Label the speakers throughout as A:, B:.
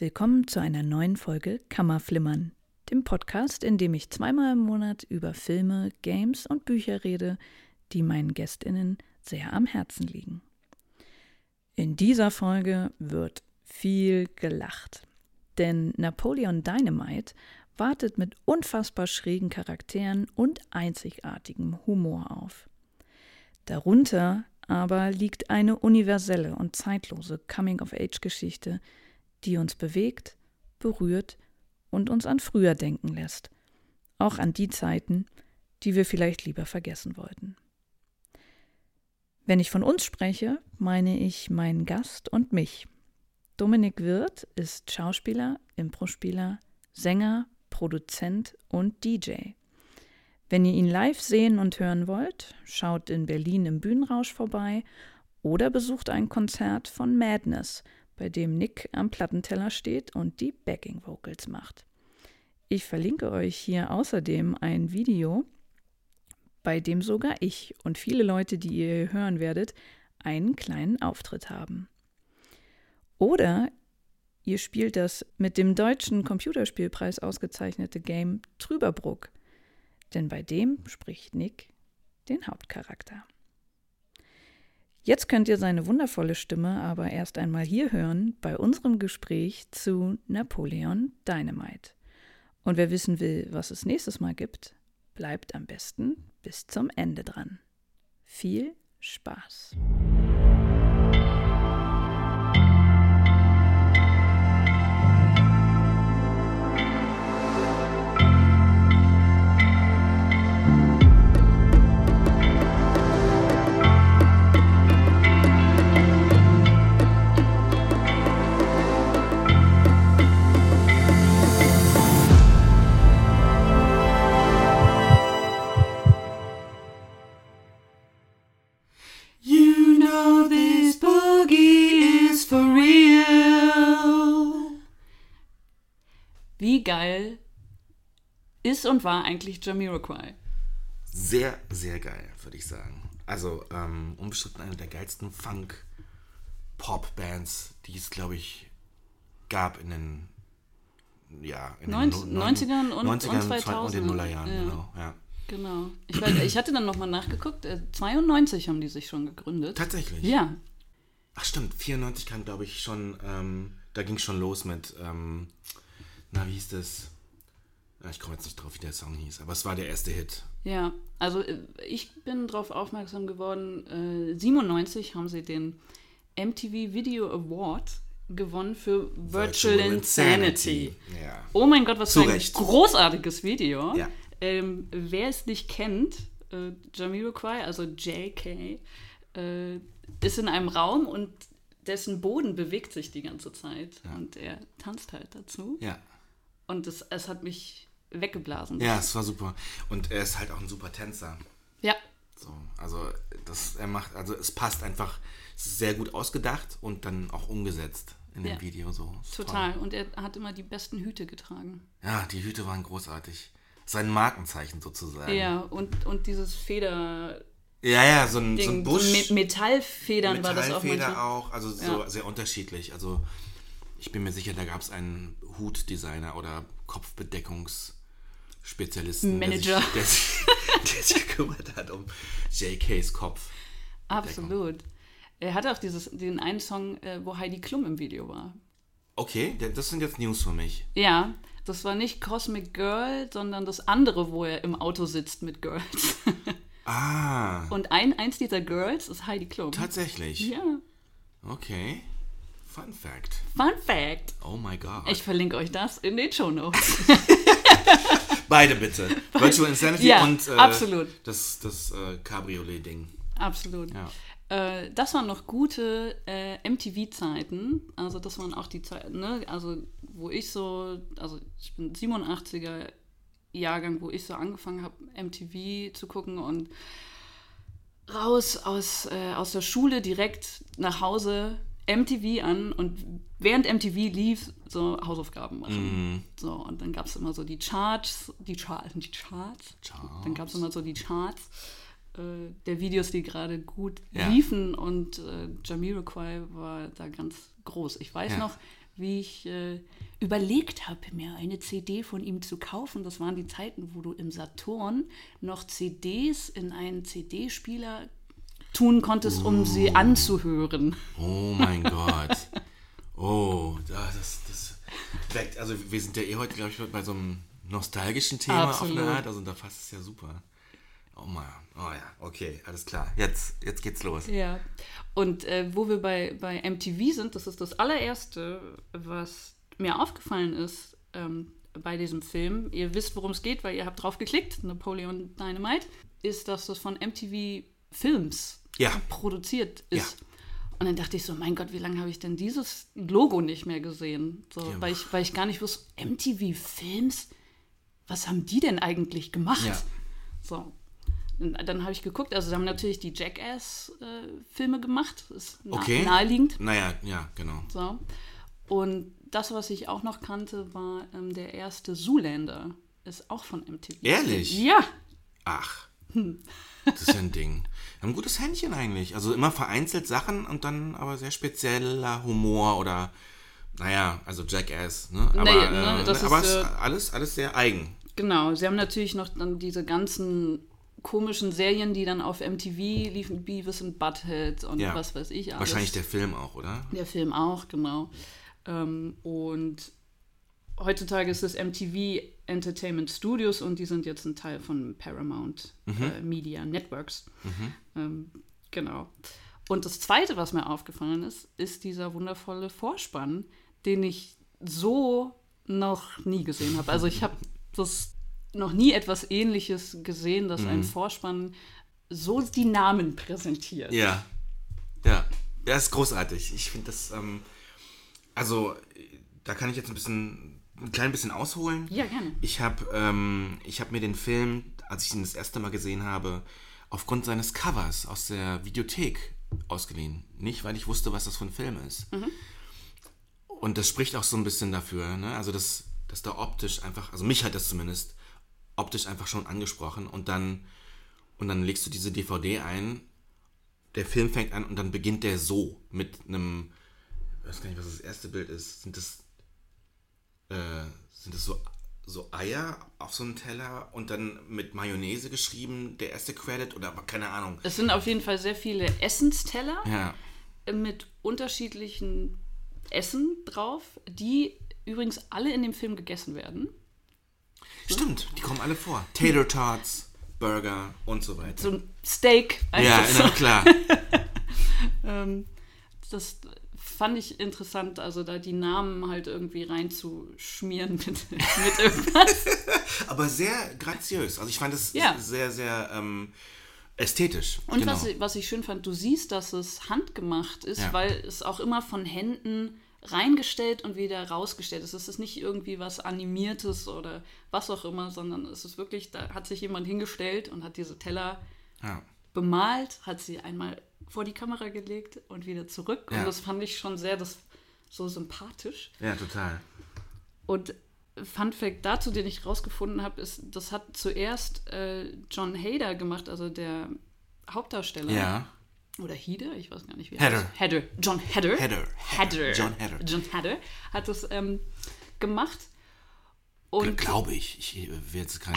A: Willkommen zu einer neuen Folge Kammerflimmern, dem Podcast, in dem ich zweimal im Monat über Filme, Games und Bücher rede, die meinen Gästinnen sehr am Herzen liegen. In dieser Folge wird viel gelacht, denn Napoleon Dynamite wartet mit unfassbar schrägen Charakteren und einzigartigem Humor auf. Darunter aber liegt eine universelle und zeitlose Coming-of-Age-Geschichte, die uns bewegt, berührt und uns an früher denken lässt, auch an die Zeiten, die wir vielleicht lieber vergessen wollten. Wenn ich von uns spreche, meine ich meinen Gast und mich. Dominik Wirth ist Schauspieler, Improspieler, Sänger, Produzent und DJ. Wenn ihr ihn live sehen und hören wollt, schaut in Berlin im Bühnenrausch vorbei oder besucht ein Konzert von Madness, bei dem Nick am Plattenteller steht und die Backing Vocals macht. Ich verlinke euch hier außerdem ein Video, bei dem sogar ich und viele Leute, die ihr hören werdet, einen kleinen Auftritt haben. Oder ihr spielt das mit dem deutschen Computerspielpreis ausgezeichnete Game Trüberbruck denn bei dem spricht Nick den Hauptcharakter. Jetzt könnt ihr seine wundervolle Stimme aber erst einmal hier hören bei unserem Gespräch zu Napoleon Dynamite. Und wer wissen will, was es nächstes Mal gibt, bleibt am besten bis zum Ende dran. Viel Spaß! Geil ist und war eigentlich Jamiroquai?
B: Sehr, sehr geil, würde ich sagen. Also ähm, unbestritten eine der geilsten Funk-Pop-Bands, die es, glaube ich, gab in den ja, in
A: 90, den 90ern und, 90ern und
B: 2000 und den Nullerjahren,
A: ja.
B: genau. Ja.
A: Genau. Ich, weiß, ich hatte dann nochmal nachgeguckt, 92 äh, haben die sich schon gegründet.
B: Tatsächlich?
A: Ja.
B: Ach stimmt, 94 kam, glaube ich, schon, ähm, da ging es schon los mit ähm, na, wie hieß das? Ich komme jetzt nicht drauf, wie der Song hieß, aber es war der erste Hit.
A: Ja, also äh, ich bin darauf aufmerksam geworden, äh, 97 haben sie den MTV Video Award gewonnen für Virtual, Virtual Insanity. Insanity. Ja. Oh mein Gott, was für ein großartiges Video. Ja. Ähm, wer es nicht kennt, äh, Jamiroquai, also JK, äh, ist in einem Raum und dessen Boden bewegt sich die ganze Zeit. Ja. Und er tanzt halt dazu.
B: Ja.
A: Und es, es hat mich weggeblasen.
B: Ja, es war super. Und er ist halt auch ein super Tänzer.
A: Ja.
B: So, also das er macht, also es passt einfach, es ist sehr gut ausgedacht und dann auch umgesetzt in dem ja. Video so.
A: Total. Toll. Und er hat immer die besten Hüte getragen.
B: Ja, die Hüte waren großartig. Sein Markenzeichen sozusagen.
A: Ja, und, und dieses Feder.
B: Ja, ja, so ein, Ding, so ein Busch.
A: So Metallfedern
B: Metallfeder
A: war das auch.
B: Metallfeder auch, also so ja. sehr unterschiedlich. Also ich bin mir sicher, da gab es einen Hutdesigner oder Kopfbedeckungsspezialisten,
A: Manager,
B: der sich, der, sich, der sich gekümmert hat um JKs Kopf.
A: Absolut. Er hatte auch dieses, den einen Song, äh, wo Heidi Klum im Video war.
B: Okay, das sind jetzt News für mich.
A: Ja, das war nicht Cosmic Girl, sondern das andere, wo er im Auto sitzt mit Girls.
B: Ah.
A: Und ein, eins dieser Girls ist Heidi Klum.
B: Tatsächlich?
A: Ja.
B: Okay. Fun Fact.
A: Fun Fact.
B: Oh my God.
A: Ich verlinke euch das in den Show Notes.
B: Beide bitte. Virtual Insanity
A: ja,
B: und äh,
A: absolut.
B: das, das äh, Cabriolet-Ding.
A: Absolut. Ja. Äh, das waren noch gute äh, MTV-Zeiten. Also das waren auch die Zeiten, ne? Also wo ich so, also ich bin 87er Jahrgang, wo ich so angefangen habe, MTV zu gucken und raus aus, äh, aus der Schule direkt nach Hause MTV an und während MTV lief, so Hausaufgaben machen. Mm. So, und dann gab es immer so die Charts, die, Char die Charts. Charts. Dann gab es immer so die Charts äh, der Videos, die gerade gut ja. liefen und äh, Jamiroquai war da ganz, groß. Ich weiß
B: Ja.
A: noch, wie ich äh, überlegt habe, mir eine CD von ihm zu kaufen. Das waren die Zeiten, wo du im Saturn noch CDs in einen CD-Spieler tun konntest, um sie anzuhören.
B: Oh mein Gott. Oh, da- das, das weckt, also wir sind ja eh heute, glaube ich, bei so einem nostalgischen Thema auf
A: Absolut.
B: eine Art, also da passt es ja super. Oh man, oh ja, okay, alles klar. Jetzt, jetzt geht's los.
A: Ja. Und äh, wo wir bei, bei MTV sind, das ist das allererste, was mir aufgefallen ist ähm, bei diesem Film. Ihr wisst, worum es geht, weil ihr habt drauf geklickt, Napoleon Dynamite, ist, dass das von MTV Films
B: Ja.
A: produziert ist.
B: Ja.
A: Und dann dachte ich so, mein Gott, wie lange habe ich denn dieses Logo nicht mehr gesehen? So,
B: Ja.
A: weil, ich, weil ich gar nicht wusste, MTV Films, was haben die denn eigentlich gemacht?
B: Ja.
A: So. Und dann habe ich geguckt, also sie haben natürlich die Jackass-Filme gemacht, ist
B: Okay.
A: naheliegend.
B: Naja, ja, genau.
A: So. Und das, was ich auch noch kannte, war ähm, der erste Zoolander. Ist auch von MTV.
B: Ehrlich?
A: Ja.
B: Ach, das ist ja ein Ding. Ein gutes Händchen eigentlich. Also immer vereinzelt Sachen und dann aber sehr spezieller Humor oder, naja, also Jackass, ne? Aber,
A: Nee, ne,
B: äh,
A: das
B: aber
A: ist, äh,
B: alles, alles sehr eigen.
A: Genau, sie haben natürlich noch dann diese ganzen komischen Serien, die dann auf MTV liefen, Beavis und Butthead und
B: Ja.
A: was weiß ich alles.
B: Wahrscheinlich der Film auch, oder?
A: Der Film auch, genau. Ähm, und heutzutage ist es MTV Entertainment Studios und die sind jetzt ein Teil von Paramount äh, Media Networks. Ähm, genau. Und das Zweite, was mir aufgefallen ist, ist dieser wundervolle Vorspann, den ich so noch nie gesehen habe. Also ich habe das noch nie etwas Ähnliches gesehen, dass ein Vorspann so die Namen präsentiert.
B: Ja. Ja. Ja, ist großartig. Ich finde das, ähm, also, da kann ich jetzt ein bisschen, ein klein bisschen ausholen.
A: Ja, gerne.
B: Ich habe ähm, ich hab mir den Film, als ich ihn das erste Mal gesehen habe, aufgrund seines Covers aus der Videothek ausgeliehen. Nicht, weil ich wusste, was das für ein Film ist. Und das spricht auch so ein bisschen dafür, ne? Also, dass, dass da optisch einfach, also mich hat das zumindest optisch einfach schon angesprochen und dann, und dann legst du diese DVD ein, der Film fängt an und dann beginnt der so mit einem, ich weiß gar nicht, was das erste Bild ist. Sind das äh, sind das so, so Eier auf so einem Teller und dann mit Mayonnaise geschrieben, der erste Credit oder keine Ahnung.
A: Es sind auf jeden Fall sehr viele Essensteller
B: Ja,
A: mit unterschiedlichen Essen drauf, die übrigens alle in dem Film gegessen werden.
B: stimmt, die kommen alle vor. Tater Tots, Burger und so weiter.
A: So ein Steak.
B: ja,
A: einfach so.
B: na klar.
A: Ähm, das fand ich interessant, also da die Namen halt irgendwie reinzuschmieren mit, mit irgendwas.
B: Aber sehr graziös. Also ich fand es
A: Ja.
B: sehr, sehr ähm, ästhetisch.
A: Und
B: genau.
A: was, ich- was ich schön fand, du siehst, dass es handgemacht ist,
B: Ja.
A: weil es auch immer von Händen reingestellt und wieder rausgestellt ist. Es ist nicht irgendwie was Animiertes oder was auch immer, sondern es ist wirklich, da hat sich jemand hingestellt und hat diese Teller
B: ja.
A: bemalt, hat sie einmal vor die Kamera gelegt und wieder zurück. Und
B: Ja.
A: das fand ich schon sehr das, so sympathisch.
B: ja, total.
A: Und Fun Fact dazu, den ich rausgefunden habe, ist, das hat zuerst äh, John Hader gemacht, also der Hauptdarsteller.
B: Ja.
A: Oder Heder, ich weiß gar nicht, wie er
B: Hader.
A: Hader. John Hader.
B: Hader.
A: Hader.
B: John Hader.
A: John Hader hat das ähm, gemacht. Und
B: Glaube ich. Ich äh, will jetzt kein.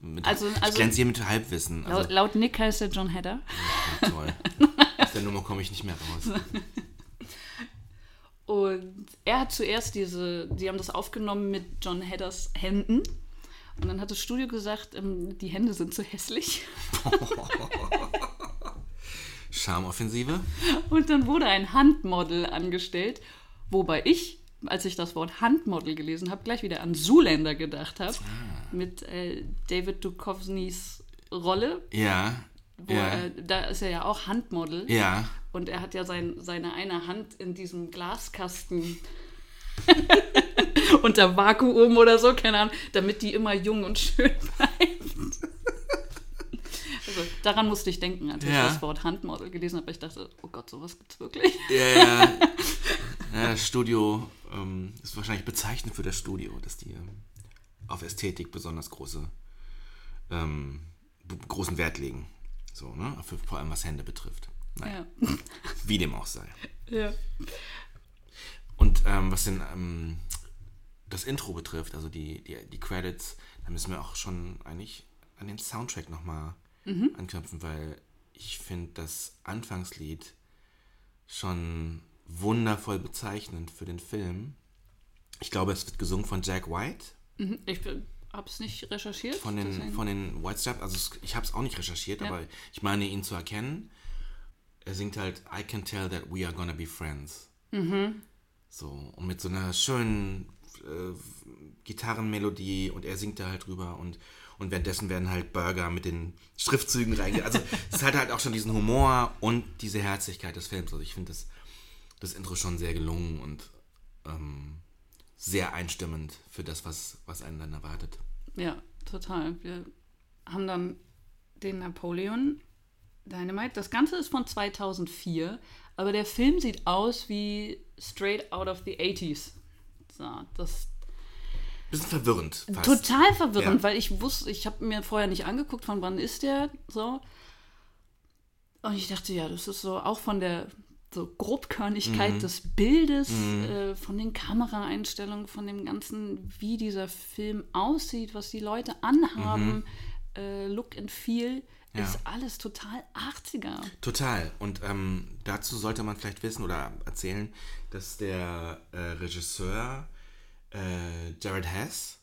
B: mit,
A: Also-
B: ich
A: also-
B: glänze hier mit Halbwissen.
A: laut,
B: Also,
A: laut Nick heißt er John Hader.
B: ja, toll. Aus der Nummer komme ich nicht mehr raus.
A: Und er hat zuerst diese, die haben das aufgenommen mit John Hadders Händen. Und dann hat das Studio gesagt, ähm, die Hände sind zu hässlich.
B: Charmoffensive?
A: Und dann wurde ein Handmodel angestellt, wobei ich, als ich das Wort Handmodel gelesen habe, gleich wieder an Zoolander gedacht habe. Mit äh, David Duchovnys Rolle.
B: Ja.
A: Wo
B: ja.
A: er, da ist er ja auch Handmodel.
B: ja.
A: Und er hat ja sein, seine eine Hand in diesem Glaskasten unter Vakuum oder so, keine Ahnung, damit die immer jung und schön bleibt. Also daran musste ich denken, als ich
B: Ja.
A: das Wort Handmodel gelesen habe. Ich dachte, oh Gott, sowas gibt's wirklich.
B: Ja, ja. ja das Studio ähm, ist wahrscheinlich bezeichnend für das Studio, dass die ähm, auf Ästhetik besonders große, ähm, großen Wert legen. So, ne? Für, vor allem was Hände betrifft. Naja,
A: Ja.
B: wie dem auch sei.
A: ja.
B: Und ähm, was den, ähm, das Intro betrifft, also die, die, die Credits, da müssen wir auch schon eigentlich an den Soundtrack nochmal mhm. anknüpfen, weil ich finde das Anfangslied schon wundervoll bezeichnend für den Film. Ich glaube, es wird gesungen von Jack White.
A: Mhm. Ich habe es nicht recherchiert.
B: Von den, von den White Stripes, also ich habe es auch nicht recherchiert, ja. aber ich meine ihn zu erkennen. Er singt halt I can tell that we are gonna be friends. Mhm. So, und mit so einer schönen äh, Gitarrenmelodie und er singt da halt drüber und, und währenddessen werden halt Burger mit den Schriftzügen reinge... Also es hat halt auch schon diesen Humor und diese Herzlichkeit des Films. Also ich finde das, das Intro schon sehr gelungen und ähm, sehr einstimmend für das, was, was einen dann erwartet.
A: Ja, total. Wir haben dann den Napoleon Dynamite. Das Ganze ist von 2004, aber der Film sieht aus wie straight out of the 80s. So, das
B: Bisschen verwirrend.
A: Fast. Total verwirrend, ja. weil ich wusste, ich habe mir vorher nicht angeguckt, von wann ist der so. Und ich dachte, ja, das ist so auch von der so Grobkörnigkeit mhm. des Bildes, mhm. äh, von den Kameraeinstellungen, von dem ganzen, wie dieser Film aussieht, was die Leute anhaben, mhm. äh, Look and Feel, ja. ist alles total 80er.
B: Total. Und ähm, dazu sollte man vielleicht wissen oder erzählen, dass der äh, Regisseur äh, Jared Hess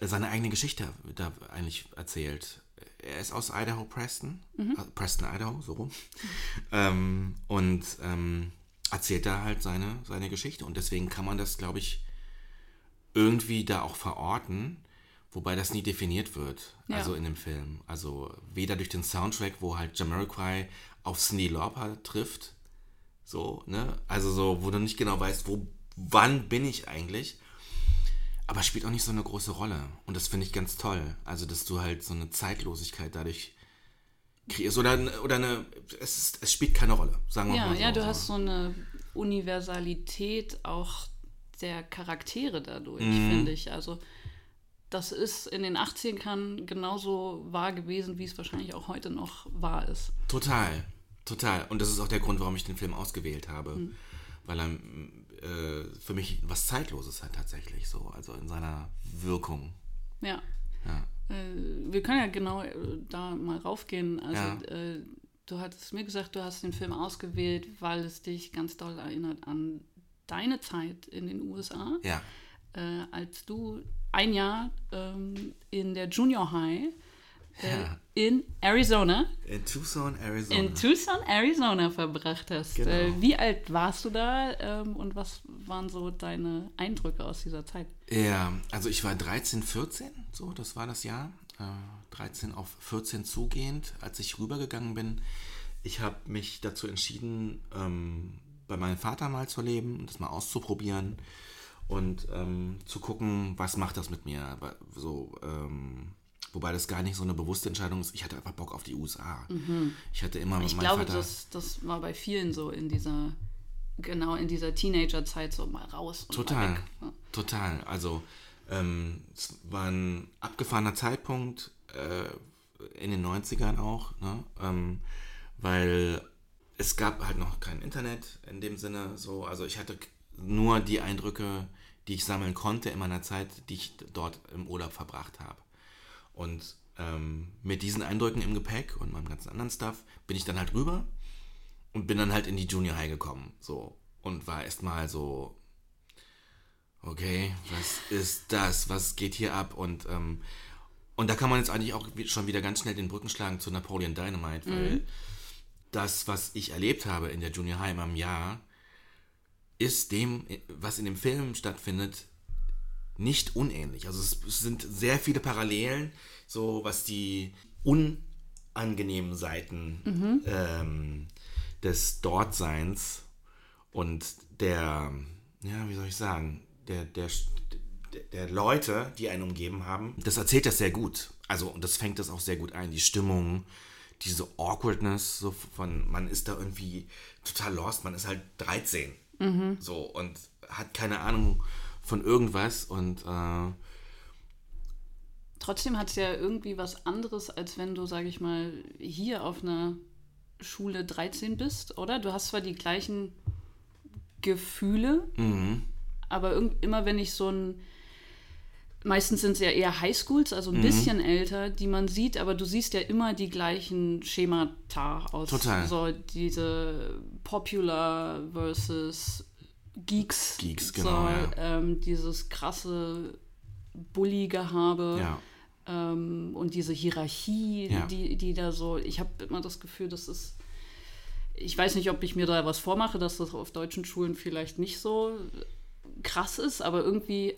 B: seine eigene Geschichte da eigentlich erzählt er ist aus Idaho, Preston, mhm. also Preston, Idaho, so rum. ähm, und ähm, erzählt da halt seine, seine Geschichte. Und deswegen kann man das, glaube ich, irgendwie da auch verorten, wobei das nie definiert wird, ja. also in dem Film. Also weder durch den Soundtrack, wo halt Jamiroquai auf Cindy Lauper trifft, so, ne? Also so, wo du nicht genau weißt, wo, wann bin ich eigentlich? Aber spielt auch nicht so eine große Rolle. Und das finde ich ganz toll. Also, dass du halt so eine Zeitlosigkeit dadurch kreierst. Oder, oder eine, es, ist, es spielt keine Rolle, sagen wir
A: ja,
B: mal
A: so. Ja, du hast so eine Universalität auch der Charaktere dadurch, mhm. finde ich. Also, das ist in den 80ern genauso wahr gewesen, wie es wahrscheinlich auch heute noch wahr ist.
B: Total, total. Und das ist auch der Grund, warum ich den Film ausgewählt habe. Mhm. Weil er äh, für mich was Zeitloses hat tatsächlich so, also in seiner Wirkung.
A: Ja. ja. Äh, wir können ja genau äh, da mal raufgehen. Also ja. äh, du hattest mir gesagt, du hast den Film ausgewählt, weil es dich ganz doll erinnert an deine Zeit in den USA.
B: Ja.
A: Äh, als du ein Jahr ähm, in der Junior High ja. in Arizona.
B: In Tucson, Arizona.
A: In Tucson, Arizona verbracht hast. Genau. Äh, wie alt warst du da ähm, und was waren so deine Eindrücke aus dieser Zeit?
B: Ja, also ich war 13, 14, so, das war das Jahr. 13 äh, auf 14 zugehend, als ich rübergegangen bin. Ich habe mich dazu entschieden, ähm, bei meinem Vater mal zu leben und das mal auszuprobieren und ähm, zu gucken, was macht das mit mir. So, ähm, Wobei das gar nicht so eine bewusste Entscheidung ist. Ich hatte einfach Bock auf die USA. Mhm. Ich hatte immer
A: mit Ich glaube, Vater das, das war bei vielen so in dieser, genau in dieser Teenagerzeit so mal raus.
B: total, ja. total. Also ähm, es war ein abgefahrener Zeitpunkt äh, in den 90ern auch, ne? Ähm, weil es gab halt noch kein Internet in dem Sinne so. Also ich hatte nur die Eindrücke, die ich sammeln konnte in meiner Zeit, die ich dort im Urlaub verbracht habe. Und ähm, mit diesen Eindrücken im Gepäck und meinem ganzen anderen Stuff bin ich dann halt rüber und bin dann halt in die Junior High gekommen. So. Und war erstmal so, okay, was ist das? Was geht hier ab? Und, ähm, und da kann man jetzt eigentlich auch schon wieder ganz schnell den Brücken schlagen zu Napoleon Dynamite, weil mhm. das, was ich erlebt habe in der Junior High im Jahr, ist dem, was in dem Film stattfindet, nicht unähnlich. Also es sind sehr viele Parallelen, so was die unangenehmen Seiten mhm. ähm, des Dortseins und der, ja, wie soll ich sagen, der, der, der Leute, die einen umgeben haben, das erzählt das sehr gut. Also, und das fängt das auch sehr gut ein. Die Stimmung, diese Awkwardness, so von, man ist da irgendwie total lost, man ist halt 13. Mhm. So, und hat keine Ahnung, von irgendwas und äh,
A: trotzdem hat es ja irgendwie was anderes, als wenn du, sage ich mal, hier auf einer Schule 13 bist, oder? Du hast zwar die gleichen Gefühle.
B: Mhm.
A: Aber immer wenn ich so ein. Meistens sind es ja eher Highschools, also ein
B: Mhm.
A: bisschen älter, die man sieht, aber du siehst ja immer die gleichen Schemata aus.
B: Total.
A: So diese Popular versus Geeks.
B: Geeks, genau,
A: So,
B: ja.
A: ähm, dieses krasse Bully-Gehabe.
B: Ja.
A: Ähm, und diese Hierarchie,
B: Ja.
A: die, die da so, ich habe immer das Gefühl, das ist, ich weiß nicht, ob ich mir da was vormache, dass das auf deutschen Schulen vielleicht nicht so krass ist, aber irgendwie,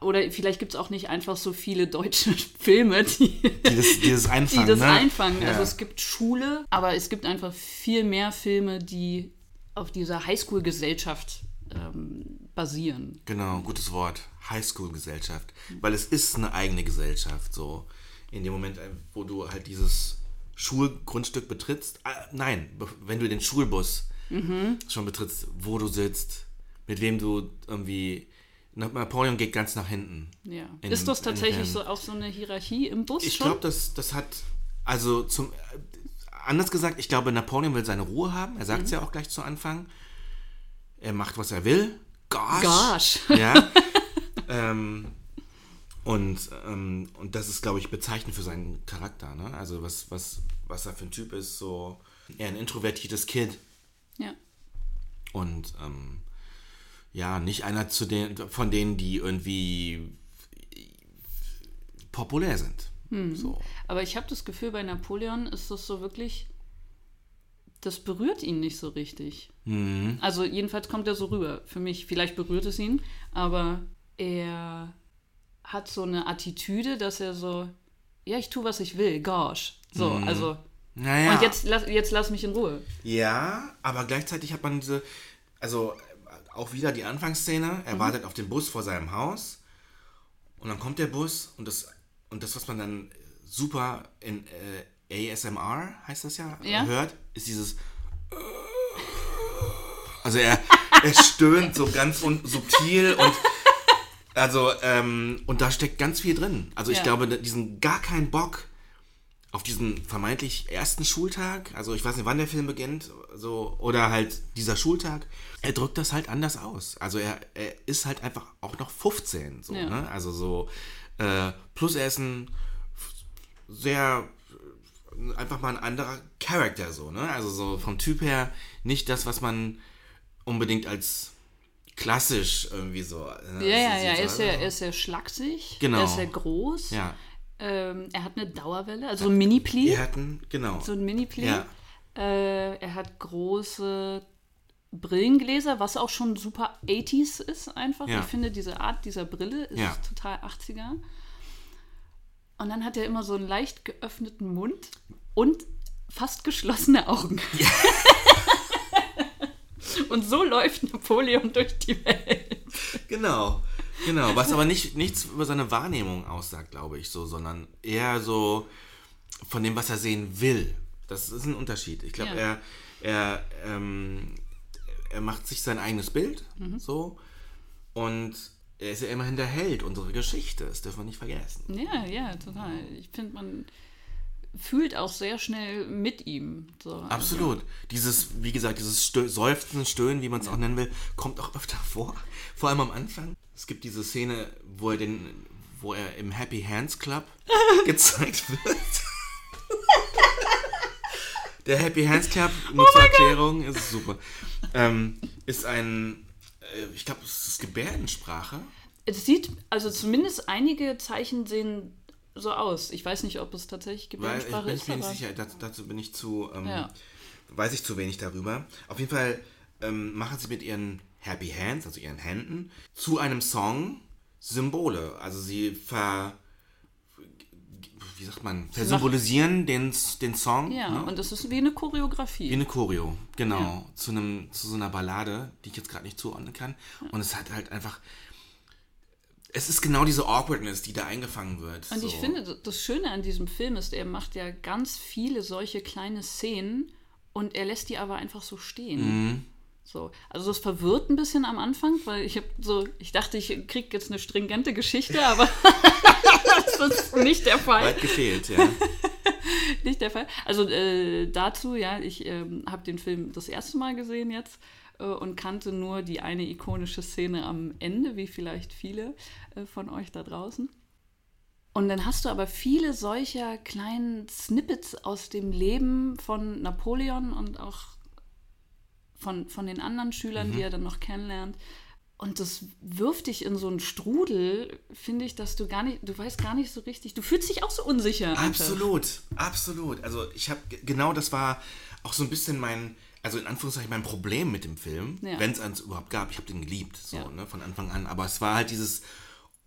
A: oder vielleicht gibt es auch nicht einfach so viele deutsche Filme, die,
B: Die das, die das einfangen.
A: die das
B: ne?
A: einfangen.
B: Ja.
A: Also es gibt Schule, aber es gibt einfach viel mehr Filme, die auf dieser Highschool-Gesellschaft ähm, basieren.
B: Genau, gutes Wort. Highschool-Gesellschaft. Weil es ist eine eigene Gesellschaft, so. In dem Moment, äh, wo du halt dieses Schulgrundstück betrittst. Ah, nein, wenn du den Schulbus
A: Mhm.
B: schon betrittst, wo du sitzt, mit wem du irgendwie. Na- Napoleon geht ganz nach hinten.
A: Ja.
B: In-
A: ist das
B: in
A: tatsächlich
B: Film.
A: so auch so eine Hierarchie im Bus
B: Ich glaube, das, das hat. Also zum. Anders gesagt, ich glaube, Napoleon will seine Ruhe haben. Er sagt
A: Mhm.
B: es ja auch gleich zu Anfang. Er macht, was er will. Gosh.
A: Gosh.
B: Ja. ähm, und, ähm, und das ist, glaube ich, bezeichnend für seinen Charakter. Ne? Also was, was, was er für ein Typ ist. So eher ein introvertiertes Kind.
A: Ja.
B: Und ähm, ja, nicht einer zu den, von denen, die irgendwie populär sind.
A: Hm.
B: So.
A: Aber ich habe das Gefühl, bei Napoleon ist das so wirklich, das berührt ihn nicht so richtig.
B: Mhm.
A: Also jedenfalls kommt er so rüber. Für mich, vielleicht berührt es ihn, aber er hat so eine Attitüde, dass er so, ja, ich tue, was ich will, gosh. So, also,
B: Naja.
A: und jetzt, lass- jetzt lass mich in Ruhe.
B: Ja, aber gleichzeitig hat man diese, also auch wieder die Anfangsszene, er wartet auf den Bus vor seinem Haus und dann kommt der Bus und das, und das was man dann super in äh, ASMR, heißt das ja,
A: Ja.
B: hört, ist dieses also er, er stöhnt so ganz un subtil und also ähm, und da steckt ganz viel drin. Also ich
A: Ja.
B: glaube, diesen gar keinen Bock auf diesen vermeintlich ersten Schultag, also ich weiß nicht, wann der Film beginnt, so, oder halt dieser Schultag, er drückt das halt anders aus. Also er, er ist halt einfach auch noch 15, so,
A: Ja.
B: ne? Also so, äh, plus er ist ein sehr, einfach mal ein anderer Charakter, so, ne? Also so vom Typ her nicht das, was man unbedingt als klassisch irgendwie so. Ne?
A: Ja, ja, ja, er ist sehr, er ist sehr schlaksig,
B: Genau.
A: er ist sehr groß,
B: Ja.
A: ähm, er hat eine Dauerwelle, also ein Mini-Pli.
B: Er hat einen, genau.
A: so ein Mini-Pli.
B: Ja.
A: Äh, er hat große Brillengläser, was auch schon super 80s ist einfach.
B: Ja.
A: Ich finde, diese Art dieser Brille ist
B: Ja.
A: total 80er. Und dann hat er immer so einen leicht geöffneten Mund und fast geschlossene Augen. und so läuft Napoleon durch die Welt.
B: Genau, genau. Was aber nicht, nichts über seine Wahrnehmung aussagt, glaube ich, so, sondern eher so von dem, was er sehen will. Das ist ein Unterschied. Ich glaube,
A: Ja.
B: er, er, ähm, er macht sich sein eigenes Bild,
A: Mhm.
B: so, und er ist ja immerhin der Held unserer Geschichte. Das dürfen wir nicht vergessen.
A: Ja, ja, total. Ich finde, man fühlt auch sehr schnell mit ihm. So.
B: Absolut. Dieses, wie gesagt, dieses Stö Seufzen, Stöhnen, wie man es auch nennen will, kommt auch öfter vor. Vor allem am Anfang. Es gibt diese Szene, wo er den, wo er im Happy Hands Club gezeigt wird. Der Happy Hands Club, nur zur Erklärung, ist super. Ähm, ist ein, äh, ich glaube, es ist Gebärdensprache.
A: Es sieht, also zumindest einige Zeichen sehen so aus. Ich weiß nicht, ob es tatsächlich
B: Weil ich
A: Gebärdensprache
B: bin
A: ist,
B: mir nicht sicher, dazu, dazu bin ich zu, ähm,
A: Ja.
B: weiß ich zu wenig darüber. Auf jeden Fall ähm, machen sie mit ihren Happy Hands, also ihren Händen, zu einem Song Symbole. Also sie ver, wie sagt man, versymbolisieren den, den Song.
A: ja,
B: ne?
A: und es ist wie eine Choreografie.
B: Wie eine Choreo, genau.
A: Ja.
B: Zu, einem, zu so einer Ballade, die ich jetzt gerade nicht zuordnen kann. Und es hat halt einfach. Es ist genau diese Awkwardness, die da eingefangen wird.
A: und
B: so.
A: ich finde, das Schöne an diesem Film ist, er macht ja ganz viele solche kleine Szenen und er lässt die aber einfach so stehen.
B: Mhm.
A: So, also das verwirrt ein bisschen am Anfang, weil ich habe so, ich dachte, ich kriege jetzt eine stringente Geschichte, aber das ist nicht der Fall.
B: Weit gefehlt, ja.
A: nicht der Fall. Also äh, dazu, ja, ich ähm, habe den Film das erste Mal gesehen jetzt äh, und kannte nur die eine ikonische Szene am Ende, wie vielleicht viele äh, von euch da draußen. Und dann hast du aber viele solcher kleinen Snippets aus dem Leben von Napoleon und auch von, von den anderen Schülern, die er dann noch kennenlernt. Und das wirft dich in so einen Strudel, finde ich, dass du gar nicht, du weißt gar nicht so richtig, du fühlst dich auch so unsicher. einfach.
B: Absolut, absolut. Also ich habe, genau das war auch so ein bisschen mein, also in Anführungszeichen mein Problem mit dem Film,
A: Ja.
B: wenn es eins überhaupt gab. Ich habe den geliebt, so,
A: Ja.
B: ne, von Anfang an. Aber es war halt dieses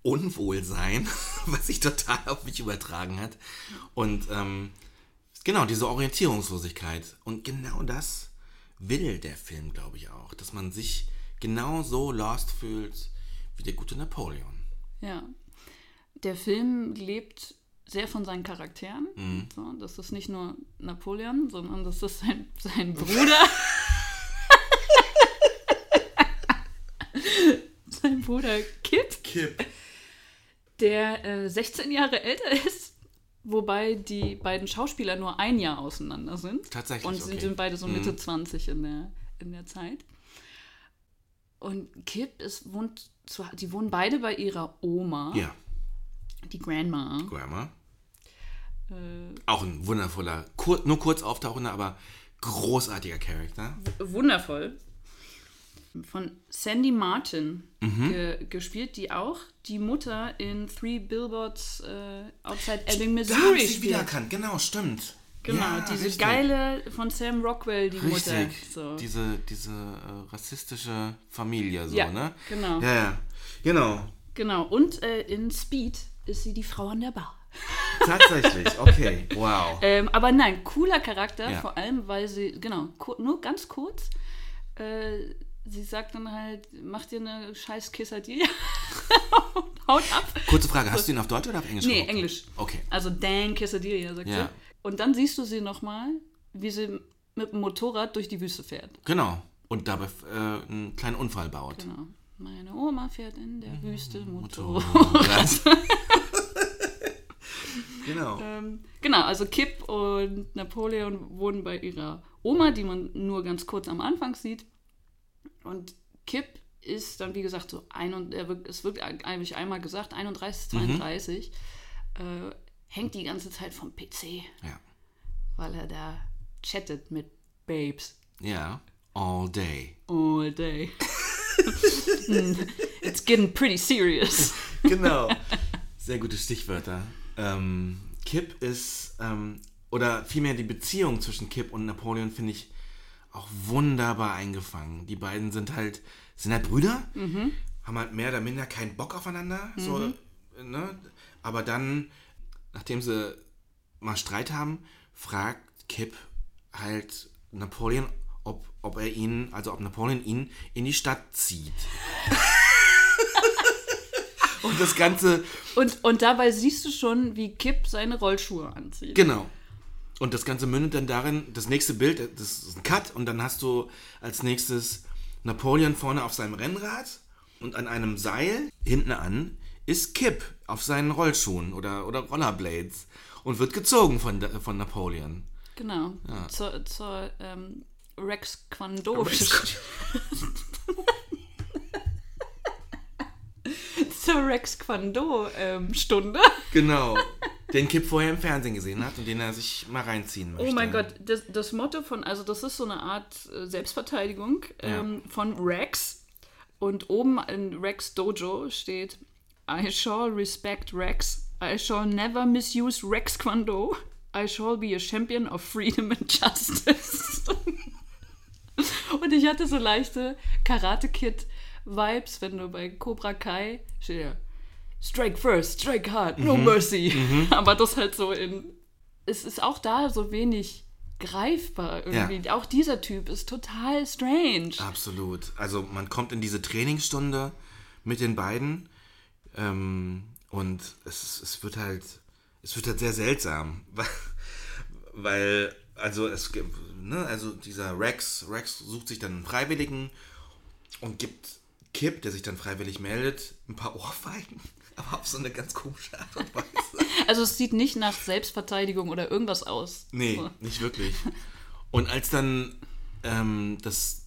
B: Unwohlsein, was sich total auf mich übertragen hat. Und ähm, genau, diese Orientierungslosigkeit. Und genau das will der Film, glaube ich, auch. Dass man sich genau so lost fühlt wie der gute Napoleon.
A: Ja. Der Film lebt sehr von seinen Charakteren.
B: Mhm.
A: So, das ist nicht nur Napoleon, sondern das ist sein, sein Bruder. sein Bruder Kip,
B: Kipp.
A: der äh, 16 Jahre älter ist, wobei die beiden Schauspieler nur ein Jahr auseinander sind.
B: Tatsächlich,
A: Und sie
B: okay.
A: sind beide so Mitte
B: Mhm.
A: 20 in der, in der Zeit. Und Kip ist, wohnt zu, die wohnen beide bei ihrer Oma,
B: Ja,
A: die Grandma.
B: Grammar.
A: Äh,
B: Auch ein wundervoller, kur nur kurz auftauchender, aber großartiger Charakter.
A: wundervoll. Von Sandy Martin
B: Mhm.
A: ge gespielt, die auch die Mutter in Three Billboards äh, Outside Ebbing,
B: Da
A: Missouri
B: sie
A: spielt.
B: wiedererkannt, genau, stimmt.
A: Genau,
B: Ja,
A: diese
B: richtig.
A: geile von Sam Rockwell, die Mutter.
B: Richtig,
A: So.
B: diese, diese äh, rassistische Familie, so,
A: Ja,
B: ne?
A: genau.
B: Ja, ja, genau.
A: Genau, und äh, in Speed ist sie die Frau an der Bar.
B: Tatsächlich, okay, wow.
A: Ähm, aber nein, cooler Charakter,
B: Ja.
A: vor allem, weil sie, genau, nur ganz kurz, äh, sie sagt dann halt, mach dir eine scheiß Quesadilla und haut ab.
B: Kurze Frage, hast du ihn auf Deutsch oder auf Englisch
A: Nee,
B: geguckt?
A: Englisch.
B: Okay.
A: Also Dan Quesadilla, sagt
B: Ja.
A: sie. Und dann siehst du sie nochmal, wie sie mit dem Motorrad durch die Wüste fährt.
B: Genau. Und dabei äh, einen kleinen Unfall baut.
A: Genau. Meine Oma fährt in der Wüste Motorrad.
B: Motorrad. genau.
A: Ähm, genau, also Kip und Napoleon wohnen bei ihrer Oma, die man nur ganz kurz am Anfang sieht. Und Kip ist dann, wie gesagt, so ein und er wird, es wird eigentlich einmal gesagt, 31, 32, äh, hängt die ganze Zeit vom PC,
B: Ja.
A: weil er da chattet mit Babes
B: Ja. All day.
A: all day. It's getting pretty serious.
B: Genau. Sehr gute Stichwörter. Ähm, Kip ist, ähm, oder vielmehr die Beziehung zwischen Kip und Napoleon finde ich auch wunderbar eingefangen. Die beiden sind halt, sind halt Brüder, haben halt mehr oder minder keinen Bock aufeinander, so, ne? Aber dann, nachdem sie mal Streit haben, fragt Kip halt Napoleon, ob, ob er ihn, also ob Napoleon ihn in die Stadt zieht. Und das Ganze
A: Und, und dabei siehst du schon, wie Kip seine Rollschuhe anzieht.
B: Genau. Und das Ganze mündet dann darin, das nächste Bild, das ist ein Cut und dann hast du als nächstes Napoleon vorne auf seinem Rennrad und an einem Seil hinten an ist Kip auf seinen Rollschuhen oder, oder Rollerblades und wird gezogen von, von Napoleon.
A: Genau. Zur, zur ähm, Rex Quando. zur Rex Quando ähm, Stunde.
B: Genau. Den Kip vorher im Fernsehen gesehen hat und den er sich mal reinziehen möchte.
A: Oh mein Gott, das, das Motto von, also das ist so eine Art äh, Selbstverteidigung ähm, von Rex. Und oben in Rex Dojo steht, I shall respect Rex. I shall never misuse Rex Quando. I shall be a champion of freedom and justice. Und ich hatte so leichte Karate Kid Vibes, wenn du bei Cobra Kai steht ja, Strike first, strike hard, no mercy. Aber das halt so in. Es ist auch da so wenig greifbar irgendwie. Auch dieser Typ ist total strange.
B: Absolut. Also man kommt in diese Trainingsstunde mit den beiden ähm, und es, es wird halt es wird halt sehr seltsam, weil, also es gibt ne, also dieser Rex Rex sucht sich dann einen Freiwilligen und gibt Kip, der sich dann freiwillig meldet, ein paar Ohrfeigen, aber auf so eine ganz komische Art und Weise.
A: Also es sieht nicht nach Selbstverteidigung oder irgendwas aus.
B: Nee,
A: So.
B: nicht wirklich. Und als dann ähm, das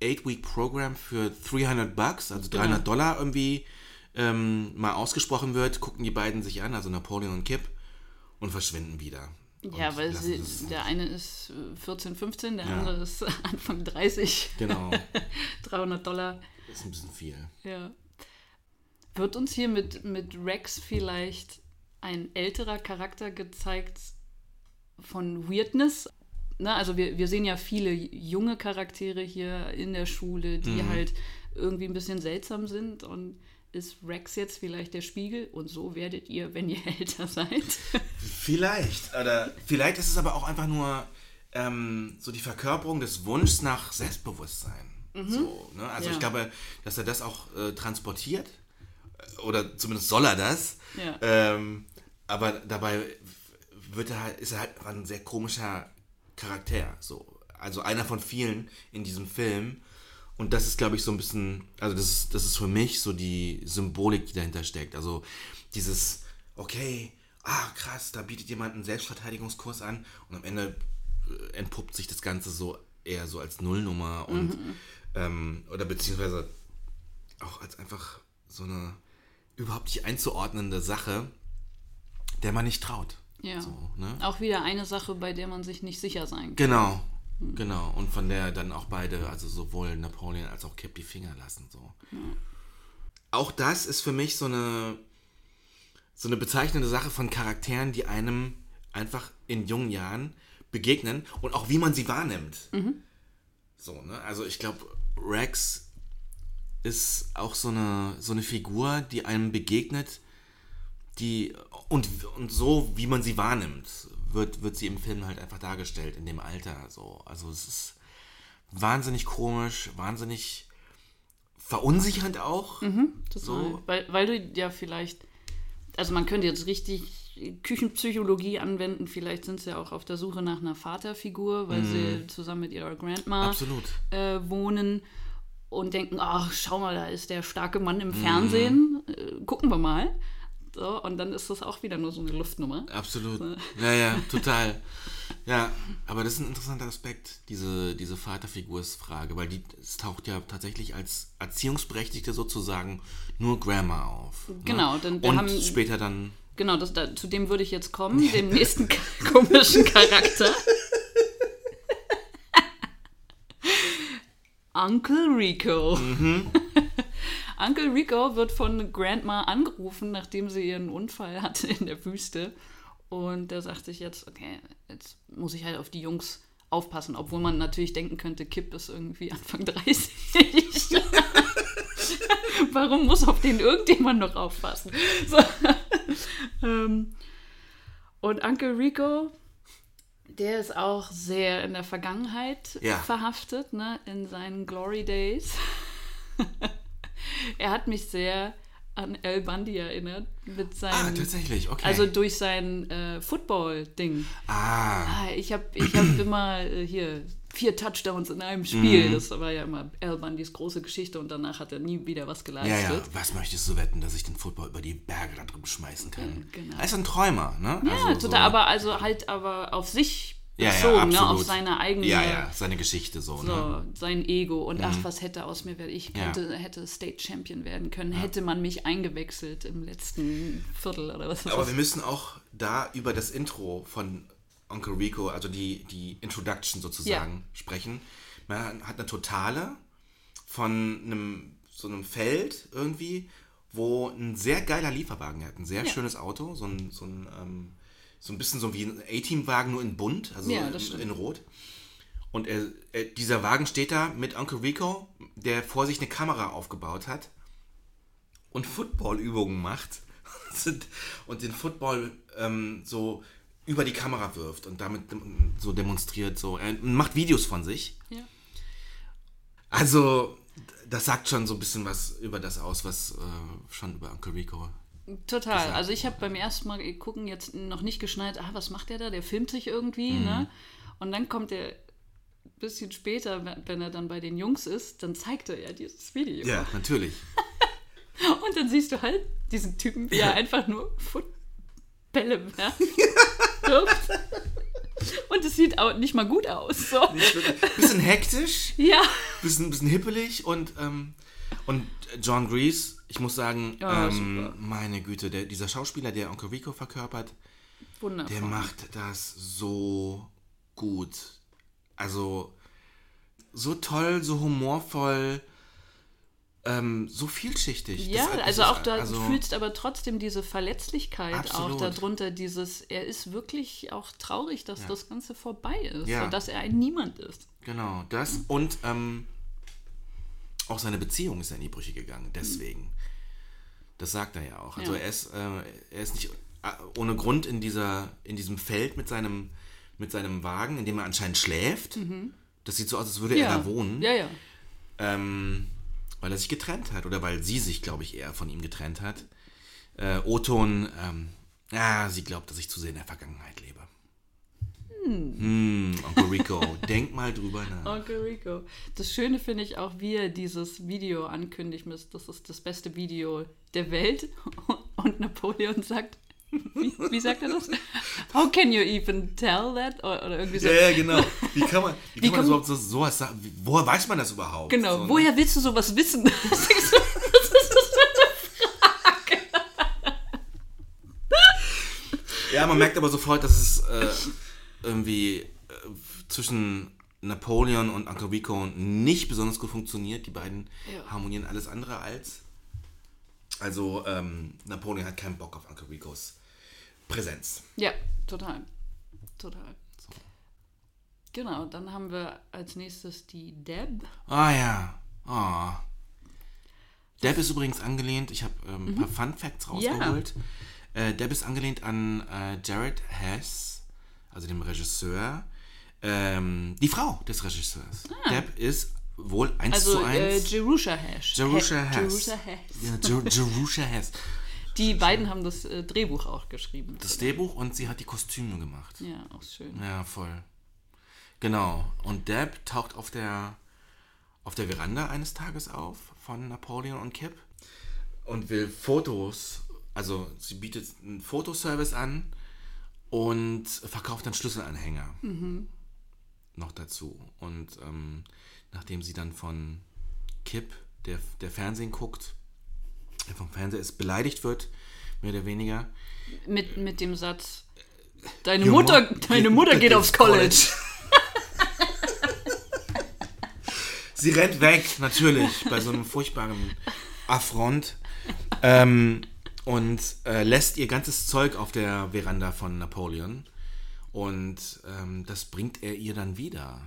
B: 8-Week-Programm für 300 Bucks, also 300 Dollar irgendwie ähm, mal ausgesprochen wird, gucken die beiden sich an, also Napoleon und Kip, und verschwinden wieder.
A: Ja, weil sie, der eine ist äh, 14, 15, der
B: Ja.
A: andere ist Anfang 30.
B: Genau,
A: 300 Dollar.
B: ist ein bisschen viel.
A: Ja. Wird uns hier mit, mit Rex vielleicht ein älterer Charakter gezeigt von Weirdness? Ne, also wir, wir sehen ja viele junge Charaktere hier in der Schule, die halt irgendwie ein bisschen seltsam sind und ist Rex jetzt vielleicht der Spiegel und so werdet ihr, wenn ihr älter seid.
B: Vielleicht, oder vielleicht ist es aber auch einfach nur ähm, so die Verkörperung des Wunschs nach Selbstbewusstsein. So, ne? Also
A: Ja.
B: ich glaube, dass er das auch äh, transportiert, oder zumindest soll er das.
A: Ja.
B: Ähm, aber dabei wird er halt, ist er halt ein sehr komischer Charakter. So. Also einer von vielen in diesem Film. Und das ist, glaube ich, so ein bisschen, also das ist, das ist für mich so die Symbolik, die dahinter steckt. Also dieses, okay, ah krass, da bietet jemand einen Selbstverteidigungskurs an und am Ende äh, entpuppt sich das Ganze so eher so als Nullnummer und ähm, oder beziehungsweise auch als einfach so eine überhaupt nicht einzuordnende Sache, der man nicht traut.
A: Ja.
B: So, ne?
A: Auch wieder eine Sache, bei der man sich nicht sicher sein kann.
B: Genau, genau. Und von der dann auch beide, also sowohl Napoleon als auch Cap die Finger lassen. So. Auch das ist für mich so eine, so eine bezeichnende Sache von Charakteren, die einem einfach in jungen Jahren begegnen und auch wie man sie wahrnimmt. So, ne? Also ich glaube, Rex ist auch so eine, so eine Figur, die einem begegnet, die und, und so wie man sie wahrnimmt, wird, wird sie im Film halt einfach dargestellt in dem Alter. So. Also es ist wahnsinnig komisch, wahnsinnig verunsichernd auch.
A: Total.
B: So.
A: Weil, weil du ja vielleicht, also man könnte jetzt richtig Küchenpsychologie anwenden, vielleicht sind sie ja auch auf der Suche nach einer Vaterfigur, weil sie zusammen mit ihrer Grandma äh, wohnen und denken, ach, schau mal, da ist der starke Mann im Fernsehen, äh, gucken wir mal. So, und dann ist das auch wieder nur so eine Luftnummer.
B: Absolut. Ja, ja, total. Ja, aber das ist ein interessanter Aspekt, diese, diese Vaterfigursfrage, weil die, es taucht ja tatsächlich als Erziehungsberechtigte sozusagen nur Grandma auf. Ne?
A: Genau, denn wir
B: Und
A: haben-
B: später dann
A: Genau, das, da, zu dem würde ich jetzt kommen, dem nächsten komischen Charakter. Uncle Rico. Uncle Rico wird von Grandma angerufen, nachdem sie ihren Unfall hatte in der Wüste. Und der sagt sich jetzt, okay, jetzt muss ich halt auf die Jungs aufpassen, obwohl man natürlich denken könnte, Kip ist irgendwie Anfang 30. Warum muss auf den irgendjemand noch aufpassen? So. ähm, und Uncle Rico, der ist auch sehr in der Vergangenheit
B: Ja.
A: verhaftet, ne? in seinen Glory Days. er hat mich sehr an El Bundy erinnert mit
B: Ah,
A: seinem,
B: tatsächlich, okay.
A: also durch sein äh, Football-Ding.
B: ah,
A: Ah, ich habe ich hab immer äh, hier vier Touchdowns in einem Spiel.
B: Mhm.
A: Das war ja immer Al Bundys große Geschichte und danach hat er nie wieder was
B: ja,
A: geleistet.
B: ja. Was möchtest du wetten, dass ich den Football über die Berge da drüben schmeißen kann?
A: genau.
B: Er ist ein Träumer, ne?
A: Ja,
B: Also
A: total,
B: so-
A: aber also halt aber auf sich
B: ja,
A: bezogen,
B: ja,
A: ne, auf seine eigene,
B: Ja, ja, seine Geschichte so, ne?
A: so, sein Ego und ach, was hätte aus mir werden. Ich
B: Ja.
A: könnte, hätte State Champion werden können, hätte man mich eingewechselt im letzten Viertel oder was.
B: Aber wir müssen auch da über das Intro von Uncle Rico, also die, die Introduction sozusagen, sprechen. Man hat eine Totale von einem, so einem Feld irgendwie, wo ein sehr geiler Lieferwagen hat. Ein sehr
A: Ja.
B: schönes Auto, so ein, so ein, ähm, so ein bisschen so wie ein A-Team-Wagen, nur in bunt, also
A: Ja,
B: in, in rot. Und er, er, dieser Wagen steht da mit Uncle Rico, der vor sich eine Kamera aufgebaut hat und Footballübungen macht und den Football ähm, so über die Kamera wirft und damit so demonstriert. So. Er macht Videos von sich.
A: Ja.
B: Also, das sagt schon so ein bisschen was über das aus, was äh, schon über Uncle Rico.
A: Total.
B: gesagt
A: Also ich habe beim ersten Mal gucken jetzt noch nicht geschnallt, ah, was macht der da? Der filmt sich irgendwie,
B: Mhm.
A: ne? Und dann kommt er ein bisschen später, wenn- er dann bei den Jungs ist, dann zeigt er ja dieses Video.
B: Ja, natürlich.
A: Und dann siehst du halt diesen Typen, wie
B: Ja.
A: er einfach nur Footbälle wirft. Und es sieht auch nicht mal gut aus. So.
B: Bisschen hektisch,
A: Ja.
B: bisschen, bisschen hippelig und, ähm, und John Grease, ich muss sagen,
A: Ja,
B: ähm, meine Güte, der, dieser Schauspieler, der Uncle Rico verkörpert,
A: Wundervoll.
B: der macht das so gut. Also so toll, so humorvoll, ähm, so vielschichtig.
A: Ja,
B: Das- das
A: also auch da
B: also-
A: du fühlst aber trotzdem diese Verletzlichkeit
B: Absolut.
A: auch darunter, dieses, er ist wirklich auch traurig, dass das Ganze vorbei ist
B: Ja.
A: und dass er ein Niemand ist.
B: Genau, das und ähm, auch seine Beziehung ist ja in die Brüche gegangen, deswegen. Das sagt er ja auch. Also
A: Ja.
B: er ist, äh, er ist nicht äh, ohne Grund in, dieser, in diesem Feld mit seinem, mit seinem Wagen, in dem er anscheinend schläft. Das sieht so aus, als würde er da wohnen.
A: Mhm. Ja, ja.
B: Ähm, weil er sich getrennt hat oder weil sie sich, glaube ich, eher von ihm getrennt hat. Äh, Oton, ähm, ja, sie glaubt, dass ich zu sehr in der Vergangenheit lebe. Hm, Onkel Rico, denk mal drüber nach.
A: Onkel Rico. Das Schöne finde ich auch, wie er dieses Video ankündigt. Das ist das beste Video der Welt. Und Napoleon sagt, wie, wie sagt er das? How can you even tell that? Oder, irgendwie so.
B: Ja, ja, genau. Wie kann man, wie kann man überhaupt so, sowas sagen? Wie- Woher weiß man das überhaupt?
A: Genau,
B: So, ne?
A: woher willst du sowas wissen? Das ist das für eine
B: Ja, man merkt aber sofort, dass es äh, irgendwie äh, zwischen Napoleon und Uncle Rico nicht besonders gut funktioniert. Die beiden
A: Ja.
B: harmonieren alles andere als. Also, ähm, Napoleon hat keinen Bock auf Uncle Ricos Präsenz.
A: Ja, total. Total. Genau, dann haben wir als nächstes die Deb.
B: Ah ja. Oh. Deb ist übrigens angelehnt, ich habe ähm, ein paar Fun Facts rausgeholt. Äh, Deb ist angelehnt an äh, Jared Hess, also dem Regisseur. Ähm, die Frau des Regisseurs. Deb ist wohl 1
A: Also
B: zu
A: äh,
B: 1.
A: Jerusha Hash.
B: Jerusha
A: Ha-
B: Hess.
A: Jerusha.
B: Ja, Jer Jerusha Hess.
A: Die beiden haben das äh, Drehbuch auch geschrieben.
B: Das Drehbuch und sie hat die Kostüme gemacht.
A: ja, auch schön.
B: Ja, voll. Genau. Und Deb taucht auf der, auf der Veranda eines Tages auf von Napoleon und Kip und will Fotos, also sie bietet einen Fotoservice an und verkauft dann Schlüsselanhänger noch dazu. Und ähm, nachdem sie dann von Kip, der, der Fernsehen guckt, der vom Fernseher ist, beleidigt wird, mehr oder weniger,
A: Mit, mit dem Satz, deine
B: Your
A: Mutter, deine Mutter geht aufs College.
B: Sie rennt weg, natürlich, bei so einem furchtbaren Affront. Ähm, und äh, lässt ihr ganzes Zeug auf der Veranda von Napoleon. Und ähm, das bringt er ihr dann wieder.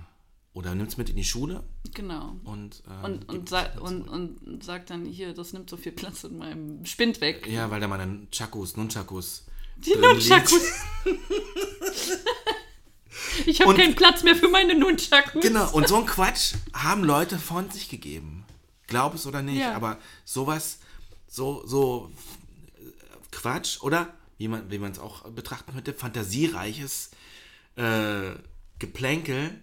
B: Oder nimmt es mit in die Schule
A: Genau.
B: und, ähm,
A: Und, und, sa
B: dann
A: und, und sagt dann, hier, das nimmt so viel Platz in meinem Spind weg.
B: Ja, weil da meine Chakus, Nunchakus.
A: Die. Nunchakus. Ich habe keinen Platz mehr für meine Nunchakus.
B: Genau, und so ein Quatsch haben Leute von sich gegeben. Glaub es oder nicht,
A: Ja.
B: aber sowas, so, so Quatsch, oder wie man wie es auch betrachten könnte, fantasiereiches äh, Geplänkel.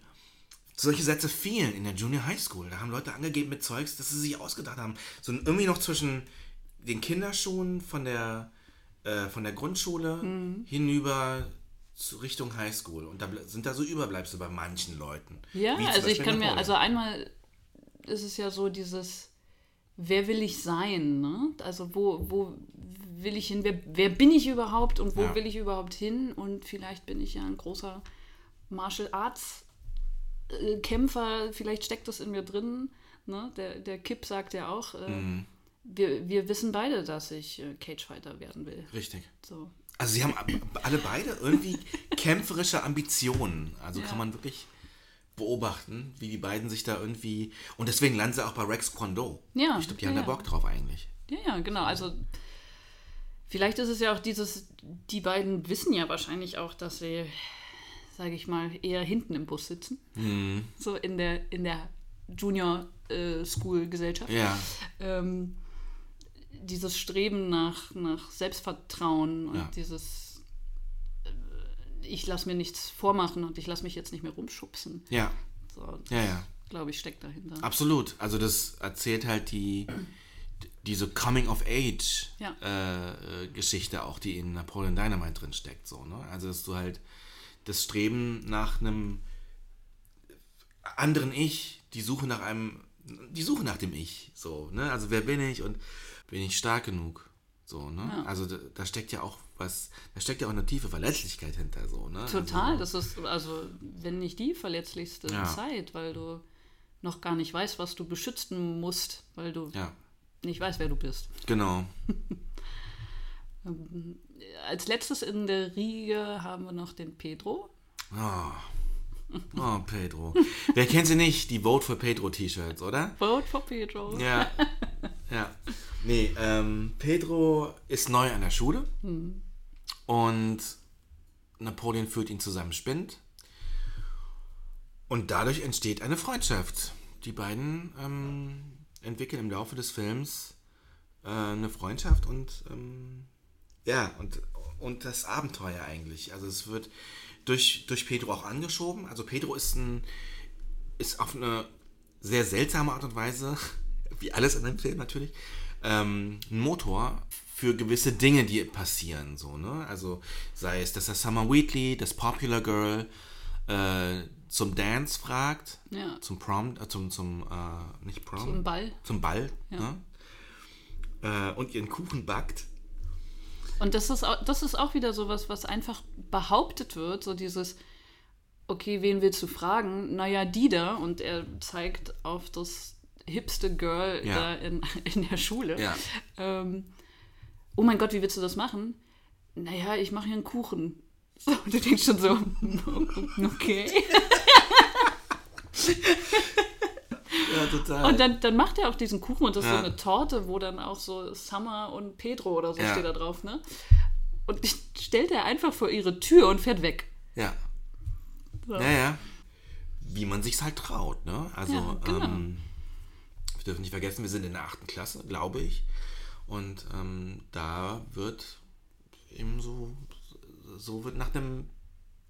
B: Solche Sätze fielen in der Junior High School. Da haben Leute angegeben mit Zeugs, dass sie sich ausgedacht haben. So irgendwie noch zwischen den Kinderschuhen von der, äh, von der Grundschule
A: Mhm.
B: hinüber zu Richtung High School. Und da sind da so Überbleibsel bei manchen Leuten.
A: Ja, also ich kann mir, also einmal ist es ja so dieses, wer will ich sein, ne? Also wo, wo will ich hin, wer, wer bin ich überhaupt und wo
B: Ja.
A: will ich überhaupt hin? Und vielleicht bin ich ja ein großer Martial Arts äh, Kämpfer, vielleicht steckt das in mir drin. Ne? Der, der Kip sagt ja auch, äh,
B: Mhm.
A: wir, wir wissen beide, dass ich äh, Cagefighter werden will.
B: Richtig.
A: So.
B: Also sie haben ab- alle beide irgendwie kämpferische Ambitionen. Also
A: Ja.
B: kann man wirklich beobachten, wie die beiden sich da irgendwie. Und deswegen landen sie auch bei Rex Kwon Do.
A: Ja,
B: Ich glaube, die
A: ja,
B: haben da. Bock drauf eigentlich.
A: Ja, ja, genau. Also vielleicht ist es ja auch dieses, die beiden wissen ja wahrscheinlich auch, dass sie, sage ich mal, eher hinten im Bus sitzen.
B: Mhm.
A: So in der, in der Junior äh, School Gesellschaft.
B: Ja.
A: Ähm, dieses Streben nach, nach Selbstvertrauen und
B: Ja.
A: dieses ich lasse mir nichts vormachen und ich lasse mich jetzt nicht mehr rumschubsen.
B: Ja.
A: So,
B: Ja, ja.
A: glaube ich, steckt dahinter.
B: Absolut. Also das erzählt halt die diese Coming of Age
A: Ja.
B: äh, äh, Geschichte auch, die in Napoleon Dynamite drin steckt, so, ne? Also dass du halt das Streben nach einem anderen Ich, die Suche nach einem, die Suche nach dem Ich, so, ne? Also wer bin ich und bin ich stark genug? So, ne?
A: Ja.
B: Also da, da steckt ja auch was, da steckt ja auch eine tiefe Verletzlichkeit hinter, so, ne?
A: Total,
B: Also,
A: das ist also, wenn nicht die verletzlichste
B: Ja.
A: Zeit, weil du noch gar nicht weißt, was du beschützen musst, weil du
B: ja,
A: nicht weißt, wer du bist.
B: genau.
A: Als letztes in der Riege haben wir noch den Pedro.
B: Oh. oh, Pedro. Wer kennt sie nicht? Die Vote for Pedro T-Shirts, oder?
A: Vote for Pedro.
B: Ja. Ja. Nee, ähm, Pedro ist neu an der Schule und Napoleon führt ihn zu seinem Spind. Und dadurch entsteht eine Freundschaft. Die beiden ähm, entwickeln im Laufe des Films äh, eine Freundschaft und ähm, ja, und, und das Abenteuer eigentlich. Also es wird durch, durch Pedro auch angeschoben. Also Pedro ist ein ist auf eine sehr seltsame Art und Weise, wie alles in dem Film natürlich, ähm, ein Motor für gewisse Dinge, die passieren. So, ne? Also sei es, dass er Summer Wheatley, das Popular Girl, äh, zum Dance fragt,
A: Ja.
B: zum Prom, äh, zum, zum äh, nicht Prom,
A: Zum Ball.
B: zum Ball,
A: Ja.
B: ne? äh, und ihren Kuchen backt.
A: Und das ist, auch, das ist auch wieder sowas, was einfach behauptet wird, so dieses, okay, wen willst du fragen? Naja, die da. Und er zeigt auf das hipste Girl
B: Ja.
A: da in, in der Schule.
B: Ja.
A: Ähm, oh mein Gott, wie willst du das machen? Naja, ich mache hier einen Kuchen. So, und du denkst schon so, okay.
B: Ja, total.
A: Und dann, dann macht er auch diesen Kuchen und das ist
B: Ja.
A: so eine Torte, wo dann auch so Summer und Pedro oder so
B: Ja.
A: steht da drauf, ne? Und stellt er einfach vor ihre Tür und fährt weg.
B: ja.
A: So.
B: Ja, ja. Wie man sich's halt traut, ne? Also,
A: Ja, genau.
B: ähm, wir dürfen nicht vergessen, wir sind in der achten Klasse, glaube ich. Und ähm, da wird eben so, so wird nach dem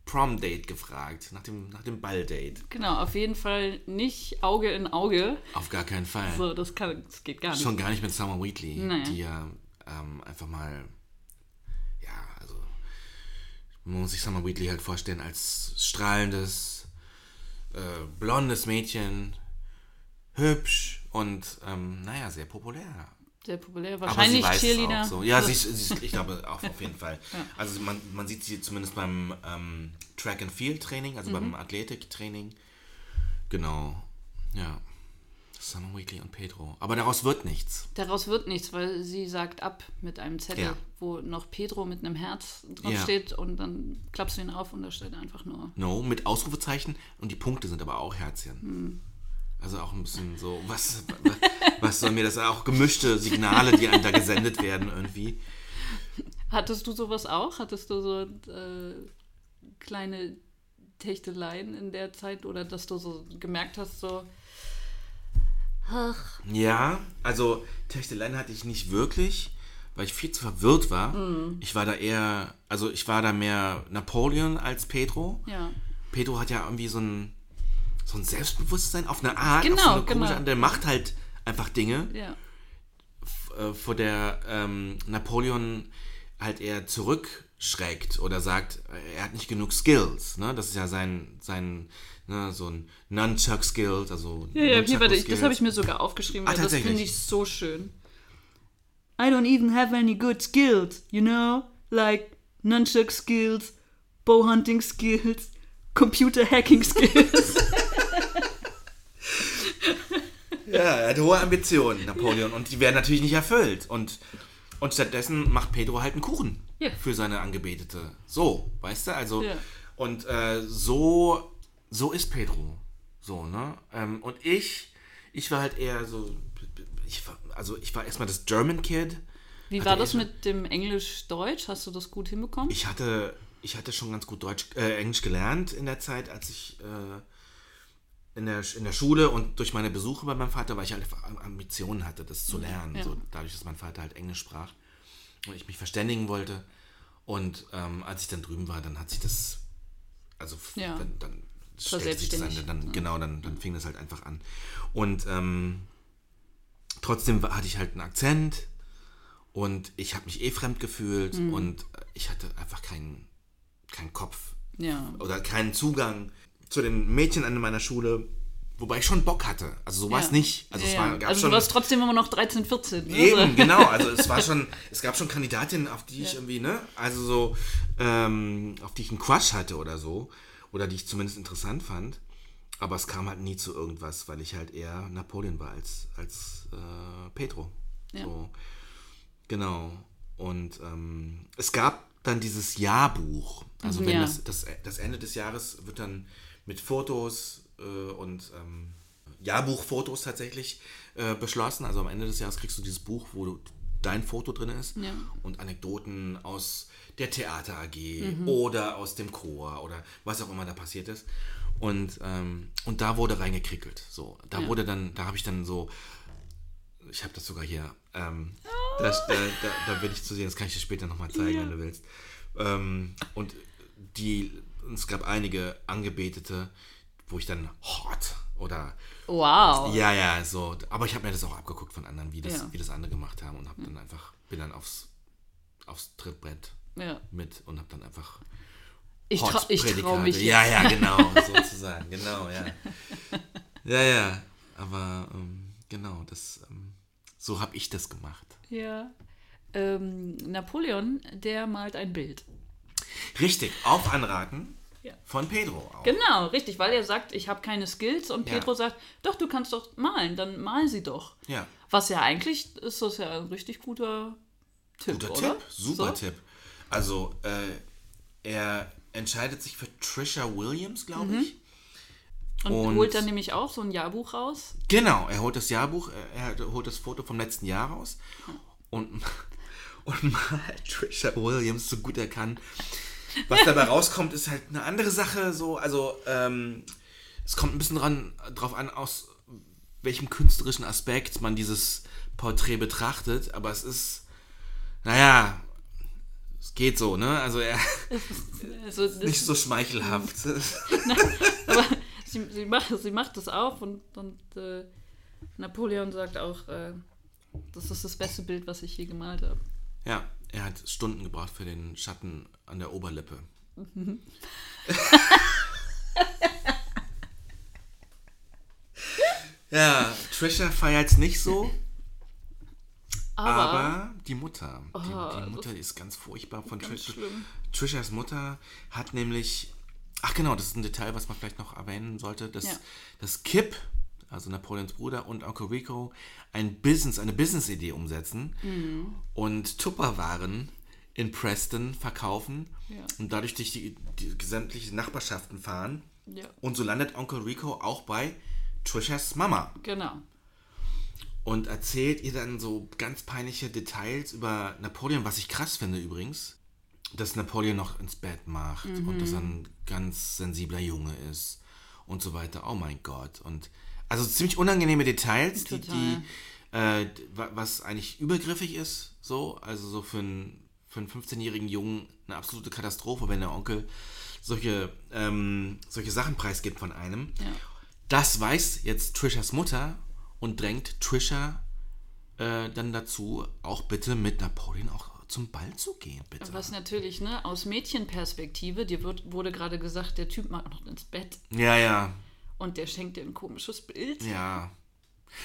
B: Prom-Date gefragt, nach dem, nach dem Ball-Date.
A: Genau, auf jeden Fall nicht Auge in Auge.
B: Auf gar keinen Fall.
A: So, das, kann, das geht gar nicht.
B: Schon gar nicht mit Summer Wheatley,
A: Naja.
B: die ja ähm, einfach mal, ja, also man muss sich Summer Wheatley halt vorstellen als strahlendes, äh, blondes Mädchen, hübsch und ähm, naja, sehr populär.
A: Sehr populär.
B: Aber
A: Wahrscheinlich
B: sie weiß es
A: Cheerleader.
B: auch so. Ja, sie ist, sie ist, ich glaube auch auf jeden Fall. Also man, man sieht sie zumindest beim ähm, Track and Field Training, also
A: Mhm.
B: beim Athletiktraining. Genau, ja. Summer Wheatley und Pedro. Aber daraus wird nichts.
A: Daraus wird nichts, weil sie sagt ab mit einem Zettel,
B: Ja.
A: wo noch Pedro mit einem Herz
B: Ja.
A: draufsteht und dann klappst du ihn auf und da steht einfach nur.
B: No, mit Ausrufezeichen und die Punkte sind aber auch Herzchen.
A: Hm.
B: Also auch ein bisschen so, was, was soll mir das auch gemischte Signale, die einem da gesendet werden irgendwie.
A: Hattest du sowas auch? Hattest du so äh, kleine Techteleien in der Zeit oder dass du so gemerkt hast, so, ach,
B: Ja, also Techteleien hatte ich nicht wirklich, weil ich viel zu verwirrt war.
A: Hm.
B: Ich war da eher, also ich war da mehr Napoleon als Pedro.
A: ja.
B: Pedro hat ja irgendwie so ein, so ein Selbstbewusstsein auf eine Art,
A: Genau,
B: auf so eine
A: genau.
B: komische Art. Der macht halt einfach Dinge.
A: Ja,
B: äh, vor der ähm, Napoleon halt eher zurückschreckt oder sagt, äh, er hat nicht genug Skills. Ne? Das ist ja sein, sein ne, so ein Nunchuck-Skills, also
A: ja, ja hier, warte, das habe ich mir sogar aufgeschrieben,
B: Ah,
A: das finde ich so schön. I don't even have any good skills, you know? Like nunchuck skills, bow hunting skills, computer hacking skills.
B: Ja, er hat hohe Ambitionen, Napoleon, und die werden natürlich nicht erfüllt. Und, und stattdessen macht Pedro halt einen Kuchen
A: Ja.
B: für seine Angebetete. So, weißt du? Also,
A: Ja.
B: und äh, so, so ist Pedro. So, ne? Ähm, und ich, ich war halt eher so, ich war, also ich war erstmal das German Kid.
A: Wie
B: Hatte
A: war das mit dem Englisch-Deutsch? Hast du das gut hinbekommen?
B: Ich hatte, ich hatte schon ganz gut Deutsch, äh, Englisch gelernt in der Zeit, als ich äh, in, der, in der Schule und durch meine Besuche bei meinem Vater, weil ich halt einfach Ambitionen hatte, das zu lernen.
A: Ja.
B: So, dadurch, dass mein Vater halt Englisch sprach und ich mich verständigen wollte. Und ähm, als ich dann drüben war, dann hat sich das, also
A: Ja.
B: dann, dann stellte sich das ein, dann,
A: ja.
B: genau, dann, dann fing das halt einfach an. Und ähm, trotzdem hatte ich halt einen Akzent und ich habe mich eh fremd gefühlt
A: Mhm.
B: und ich hatte einfach keinen keinen Kopf
A: Ja.
B: Oder keinen Zugang zu den Mädchen an meiner Schule. Wobei ich schon Bock hatte. Also so war es
A: Ja.
B: nicht. Also es
A: ja,
B: war,
A: ja.
B: gab
A: also
B: schon,
A: du warst trotzdem immer noch 13, 14. Ne?
B: Eben, genau. Also es war schon, es gab schon Kandidatinnen, auf die ich irgendwie, ne, also so, ähm, auf die ich einen Crush hatte oder so. Oder die ich zumindest interessant fand. Aber es kam halt nie zu irgendwas, weil ich halt eher Napoleon war als, als äh, Pedro.
A: Ja.
B: So. Genau. Und ähm, es gab dann dieses Jahrbuch. Also wenn
A: ja.
B: das, das, das Ende des Jahres wird dann mit Fotos äh, und ähm, Jahrbuchfotos tatsächlich äh, beschlossen. Also am Ende des Jahres kriegst du dieses Buch, wo du, dein Foto drin ist
A: Ja.
B: und Anekdoten aus der Theater AG
A: Mhm.
B: oder aus dem Chor oder was auch immer da passiert ist. Und, ähm, und da wurde reingekrickelt. So, da
A: Ja.
B: wurde dann, da habe ich dann so, ich habe das sogar hier, ähm, das, da, da, da will ich zu sehen, das kann ich dir später nochmal zeigen,
A: Ja.
B: wenn du willst. Ähm, und die, es gab einige Angebetete, wo ich dann hot oder
A: Wow.
B: ja, ja, so. Aber ich habe mir das auch abgeguckt von anderen, wie das,
A: Ja.
B: wie das andere gemacht haben und habe dann einfach, bin dann aufs, aufs Trittbrett
A: Ja.
B: mit und habe dann einfach
A: Ich, trau, traue mich.
B: Ja, ja, genau, sozusagen, genau, ja. Ja, ja, aber ähm, genau, das, ähm, so habe ich das gemacht.
A: Ja. Ähm, Napoleon, der malt ein Bild.
B: Richtig, auf Anraten
A: Ja.
B: von Pedro auch.
A: Genau, richtig, weil er sagt, ich habe keine Skills und
B: Ja.
A: Pedro sagt, doch, du kannst doch malen, dann mal sie doch.
B: Ja,
A: Was ja eigentlich ist das ja ein richtig guter Tipp,
B: guter
A: oder?
B: Tipp, super
A: so?
B: Tipp. Also, äh, er entscheidet sich für Trisha Williams, glaube
A: Mhm.
B: ich.
A: Und,
B: Und-
A: holt dann nämlich auch so ein Jahrbuch raus.
B: Genau, er holt das Jahrbuch, er er holt das Foto vom letzten Jahr raus und, und malt Trisha Williams so gut er kann. Was dabei rauskommt, ist halt eine andere Sache. So, also ähm, es kommt ein bisschen dran, drauf an, aus welchem künstlerischen Aspekt man dieses Porträt betrachtet, aber es ist, naja, es geht so, ne? Also er
A: Also das,
B: nicht so schmeichelhaft.
A: aber sie, sie, macht, sie macht das auch und, und äh, Napoleon sagt auch, äh, das ist das beste Bild, was ich je gemalt habe.
B: Ja, er hat Stunden gebraucht für den Schatten an der Oberlippe. ja, Trisha feiert's nicht so,
A: Aber,
B: aber die Mutter, die,
A: Oh,
B: die Mutter ist ganz furchtbar von
A: ganz
B: Trisha.
A: schlimm.
B: Trishas Mutter hat nämlich, ach genau, das ist ein Detail, was man vielleicht noch erwähnen sollte, dass,
A: Ja.
B: dass Kip, also Napoleons Bruder und Uncle Rico, ein Business, eine Business-Idee umsetzen
A: Mhm.
B: und Tupperwaren in Preston verkaufen
A: Ja.
B: und dadurch durch die, die gesamtliche Nachbarschaften fahren.
A: Ja,
B: Und so landet Onkel Rico auch bei Trishas Mama
A: genau.
B: und erzählt ihr dann so ganz peinliche Details über Napoleon, was ich krass finde übrigens, dass Napoleon noch ins Bett macht und dass er ein ganz sensibler Junge ist und so weiter. Oh mein Gott. Und also ziemlich unangenehme Details, die, die äh, wa- was eigentlich übergriffig ist, so, also so für einen, für einen 15-jährigen Jungen eine absolute Katastrophe, wenn der Onkel solche, ähm, solche Sachen preisgibt von einem.
A: Ja.
B: Das weiß jetzt Trishas Mutter und drängt Trisha äh, dann dazu, auch bitte mit Napoleon auch zum Ball zu gehen, bitte.
A: Was natürlich, ne, aus Mädchenperspektive, dir wird, wurde gerade gesagt, der Typ mag noch ins Bett
B: Ja, ja,
A: und der schenkt dir ein komisches Bild.
B: ja.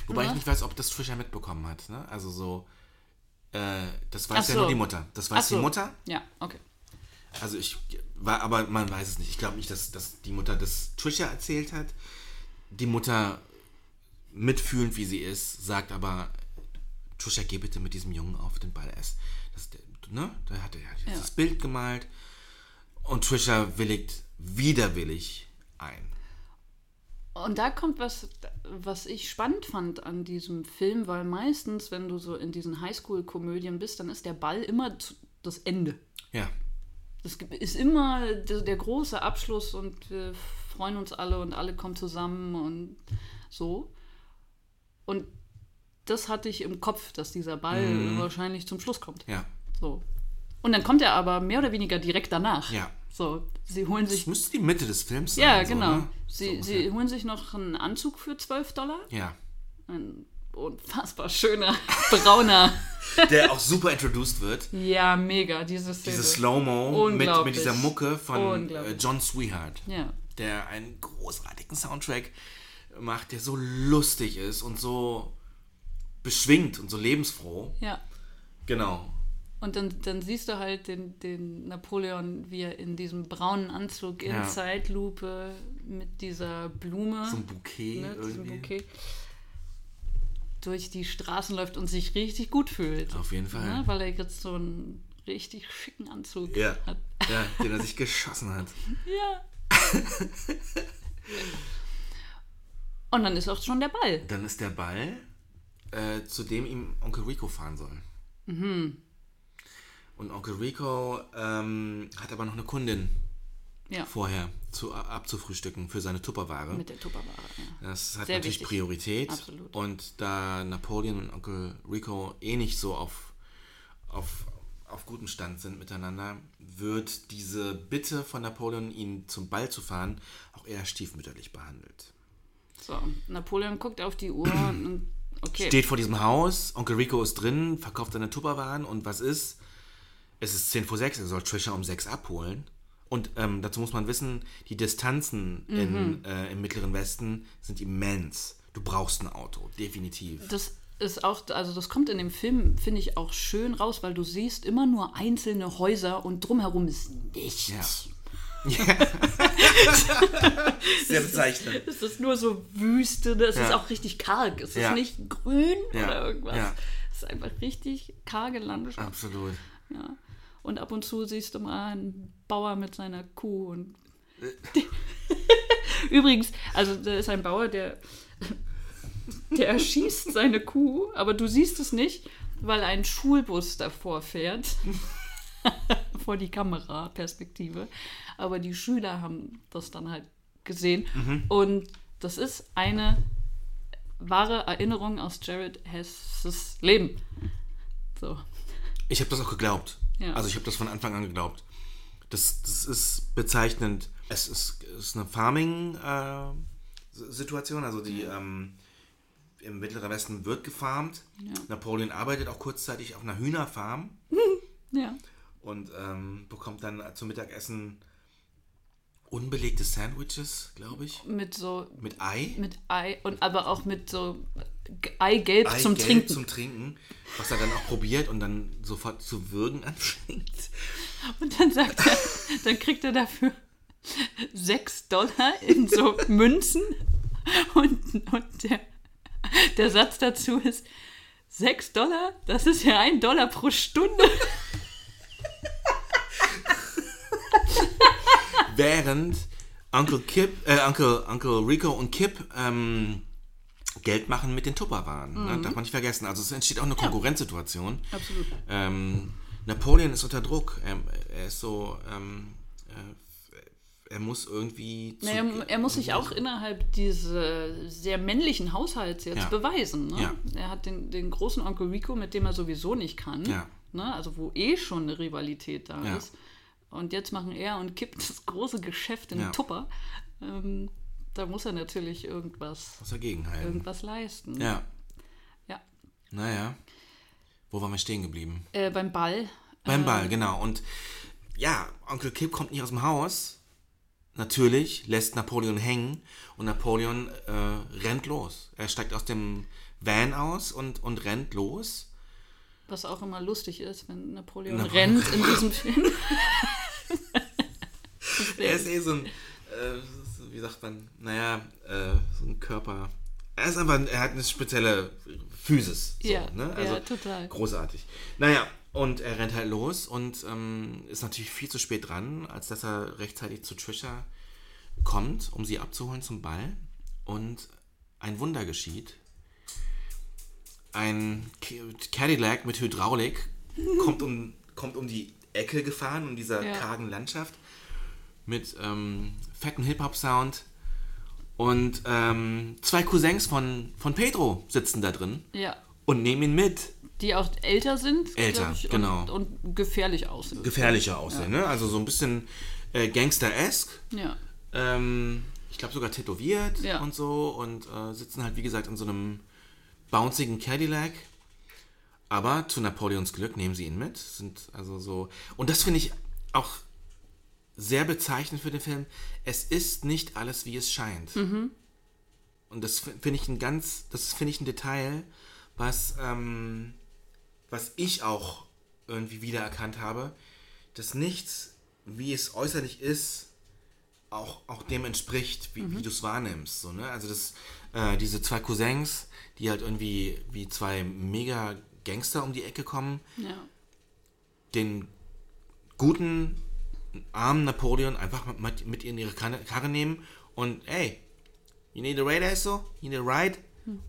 B: Wobei
A: Ja.
B: ich nicht weiß, ob das Trisha mitbekommen hat, ne? Also so, äh, das weiß
A: Ach
B: ja
A: so.
B: nur die Mutter. Das weiß
A: Ach so.
B: die Mutter.
A: Ja, okay.
B: Also ich war, aber man weiß es nicht. Ich glaube nicht, dass, dass die Mutter das Trisha erzählt hat. Die Mutter, mitfühlend wie sie ist, sagt aber, Trisha, geh bitte mit diesem Jungen auf den Ball. Er ist- Das, ne? Da hat er ja dieses Bild gemalt. Und Trisha willigt widerwillig ein.
A: Und da kommt was, was ich spannend fand an diesem Film, weil meistens, wenn du so in diesen Highschool-Komödien bist, dann ist der Ball immer das Ende.
B: Ja.
A: Das ist immer der, der große Abschluss und wir freuen uns alle und alle kommen zusammen und so. Und das hatte ich im Kopf, dass dieser Ball
B: Mhm.
A: wahrscheinlich zum Schluss kommt.
B: Ja.
A: So. Und dann kommt er aber mehr oder weniger direkt danach.
B: Ja.
A: So, sie holen
B: Das
A: sich.
B: müsste die Mitte des Films sein.
A: Ja,
B: so,
A: genau.
B: ne?
A: Sie,
B: So
A: sie holen sich noch einen Anzug für 12 Dollar.
B: Ja.
A: Ein unfassbar schöner, brauner.
B: Der auch super introduced wird.
A: Ja, mega, diese Szene.
B: Diese Slow-Mo mit, mit dieser Mucke von äh. John Swihart.
A: Ja.
B: Der einen großartigen Soundtrack macht, der so lustig ist und so beschwingt und so lebensfroh.
A: Ja.
B: Genau.
A: Und dann, dann siehst du halt den, den Napoleon, wie er in diesem braunen Anzug in
B: Ja.
A: Zeitlupe mit dieser Blume,
B: So ein Bouquet
A: ne,
B: irgendwie.
A: Bouquet, durch die Straßen läuft und sich richtig gut fühlt.
B: Auf jeden Fall.
A: Ne, weil er jetzt so einen richtig schicken Anzug
B: Ja.
A: hat.
B: ja, den er sich geschossen hat.
A: Ja. und dann ist auch schon der Ball.
B: Dann ist der Ball, äh, zu dem ihm Onkel Rico fahren soll.
A: Mhm.
B: Und Onkel Rico ähm, hat aber noch eine Kundin
A: Ja.
B: vorher zu, abzufrühstücken für seine Tupperware.
A: Mit der Tupperware. Ja.
B: Das hat
A: Sehr
B: natürlich
A: wichtig.
B: Priorität.
A: Absolut.
B: Und da Napoleon und Onkel Rico eh nicht so auf, auf, auf gutem Stand sind miteinander, wird diese Bitte von Napoleon, ihn zum Ball zu fahren, auch eher stiefmütterlich behandelt.
A: So, Napoleon guckt auf die Uhr und okay.
B: Steht vor diesem Haus, Onkel Rico ist drin, verkauft seine Tupperwaren und was ist? Es ist 10 vor 6, er soll Trisha um 6 abholen. Und ähm, dazu muss man wissen, die Distanzen
A: Mhm.
B: in, äh, im Mittleren Westen sind immens. Du brauchst ein Auto, definitiv.
A: Das ist auch, also das kommt in dem Film, finde ich, auch schön raus, weil du siehst immer nur einzelne Häuser und drumherum ist nichts.
B: Ja. Sehr bezeichnend.
A: Es ist nur so Wüste, ne? es ist
B: Ja.
A: auch richtig karg. Es
B: Ja.
A: ist nicht grün
B: Ja.
A: oder irgendwas.
B: Ja.
A: Es ist einfach richtig karge Landschaft.
B: Absolut.
A: Ja. Und ab und zu siehst du mal einen Bauer mit seiner Kuh und. Übrigens, also da ist ein Bauer, der, der erschießt seine Kuh, aber du siehst es nicht, weil ein Schulbus davor fährt. vor die Kameraperspektive. Aber die Schüler haben das dann halt gesehen. Und das ist eine wahre Erinnerung aus Jared Hesses Leben. So.
B: Ich habe das auch geglaubt.
A: Ja.
B: Also ich habe das von Anfang an geglaubt. Das, das ist bezeichnend. Es ist, ist eine Farming-Situation. also die ähm, im Mittleren Westen wird gefarmt. Napoleon arbeitet auch kurzzeitig auf einer Hühnerfarm
A: Ja.
B: und ähm, bekommt dann zum Mittagessen unbelegte Sandwiches, glaube ich,
A: Mit so
B: mit Ei.
A: mit Ei und aber auch mit so G- Eigelb zum
B: Eigelb
A: Trinken.
B: zum Trinken, was er dann auch probiert und dann sofort zu würgen anfängt.
A: Und dann sagt er, dann kriegt er dafür sechs Dollar in so Münzen und, und der, der Satz dazu ist, sechs Dollar, das ist ja ein Dollar pro Stunde.
B: Während Uncle Kip, äh, Uncle, Uncle Rico und Kip ähm, Geld machen mit den Tupperwaren. Ne? Darf man nicht vergessen. Also es entsteht auch eine Konkurrenzsituation.
A: Absolut.
B: Ähm, Napoleon ist unter Druck. Er, er ist so, ähm, äh, er muss irgendwie. zu-
A: Naja, er muss sich auch innerhalb dieses sehr männlichen Haushalts jetzt
B: Ja.
A: beweisen. Ne?
B: Ja.
A: Er hat den, den großen Onkel Rico, mit dem er sowieso nicht kann.
B: Ja.
A: Ne? Also wo eh schon eine Rivalität da
B: Ja.
A: ist. Und jetzt machen er und Kip das große Geschäft in
B: Ja.
A: Tupper. Ähm, da muss er natürlich irgendwas,
B: Muss dagegen halten.
A: irgendwas leisten.
B: Ja,
A: Ja.
B: naja. Wo waren wir stehen geblieben?
A: Äh, beim Ball.
B: Beim Ball, genau. Und ja, Onkel Kip kommt nicht aus dem Haus. Natürlich lässt Napoleon hängen und Napoleon äh, rennt los. Er steigt aus dem Van aus und, und rennt los.
A: Was auch immer lustig ist, wenn Napoleon
B: Napoleon
A: rennt in diesem Film.
B: Er ist eh so ein, äh, wie sagt man, naja, äh, so ein Körper. Er ist einfach, er hat eine spezielle Physis. So,
A: Ja,
B: ne?
A: ja, total.
B: Großartig. Naja, und er rennt halt los und ähm, ist natürlich viel zu spät dran, als dass er rechtzeitig zu Trisha kommt, um sie abzuholen zum Ball. Und ein Wunder geschieht. Ein Cadillac mit Hydraulik kommt um, kommt um die Ecke gefahren, in dieser
A: Ja.
B: kargen Landschaft mit ähm, fetten Hip-Hop-Sound. Und ähm, zwei Cousins von, von Pedro sitzen da drin
A: ja.
B: und nehmen ihn mit.
A: Die auch älter sind.
B: Älter,
A: ich,
B: genau.
A: Und, und gefährlich aussehen.
B: Gefährlicher aussehen, ne? Also so ein bisschen äh, Gangster-esque.
A: Ja.
B: Ähm, ich glaube sogar tätowiert
A: Ja.
B: und so. Und äh, sitzen halt, wie gesagt, in so einem bouncigen Cadillac. Aber zu Napoleons Glück nehmen sie ihn mit. Sind also so. Und das finde ich auch sehr bezeichnend für den Film. Es ist nicht alles, wie es scheint. Und das finde ich ein ganz, das finde ich ein Detail, was, ähm, was ich auch irgendwie wiedererkannt habe, dass nichts, wie es äußerlich ist, auch, auch dem entspricht, wie, wie du es wahrnimmst. So, ne? Also das, äh, diese zwei Cousins, die halt irgendwie wie zwei mega Gangster um die Ecke kommen,
A: Ja.
B: den guten, armen Napoleon einfach mit, mit in ihre Karre, nehmen und ey, you need a ride, so? You need a ride?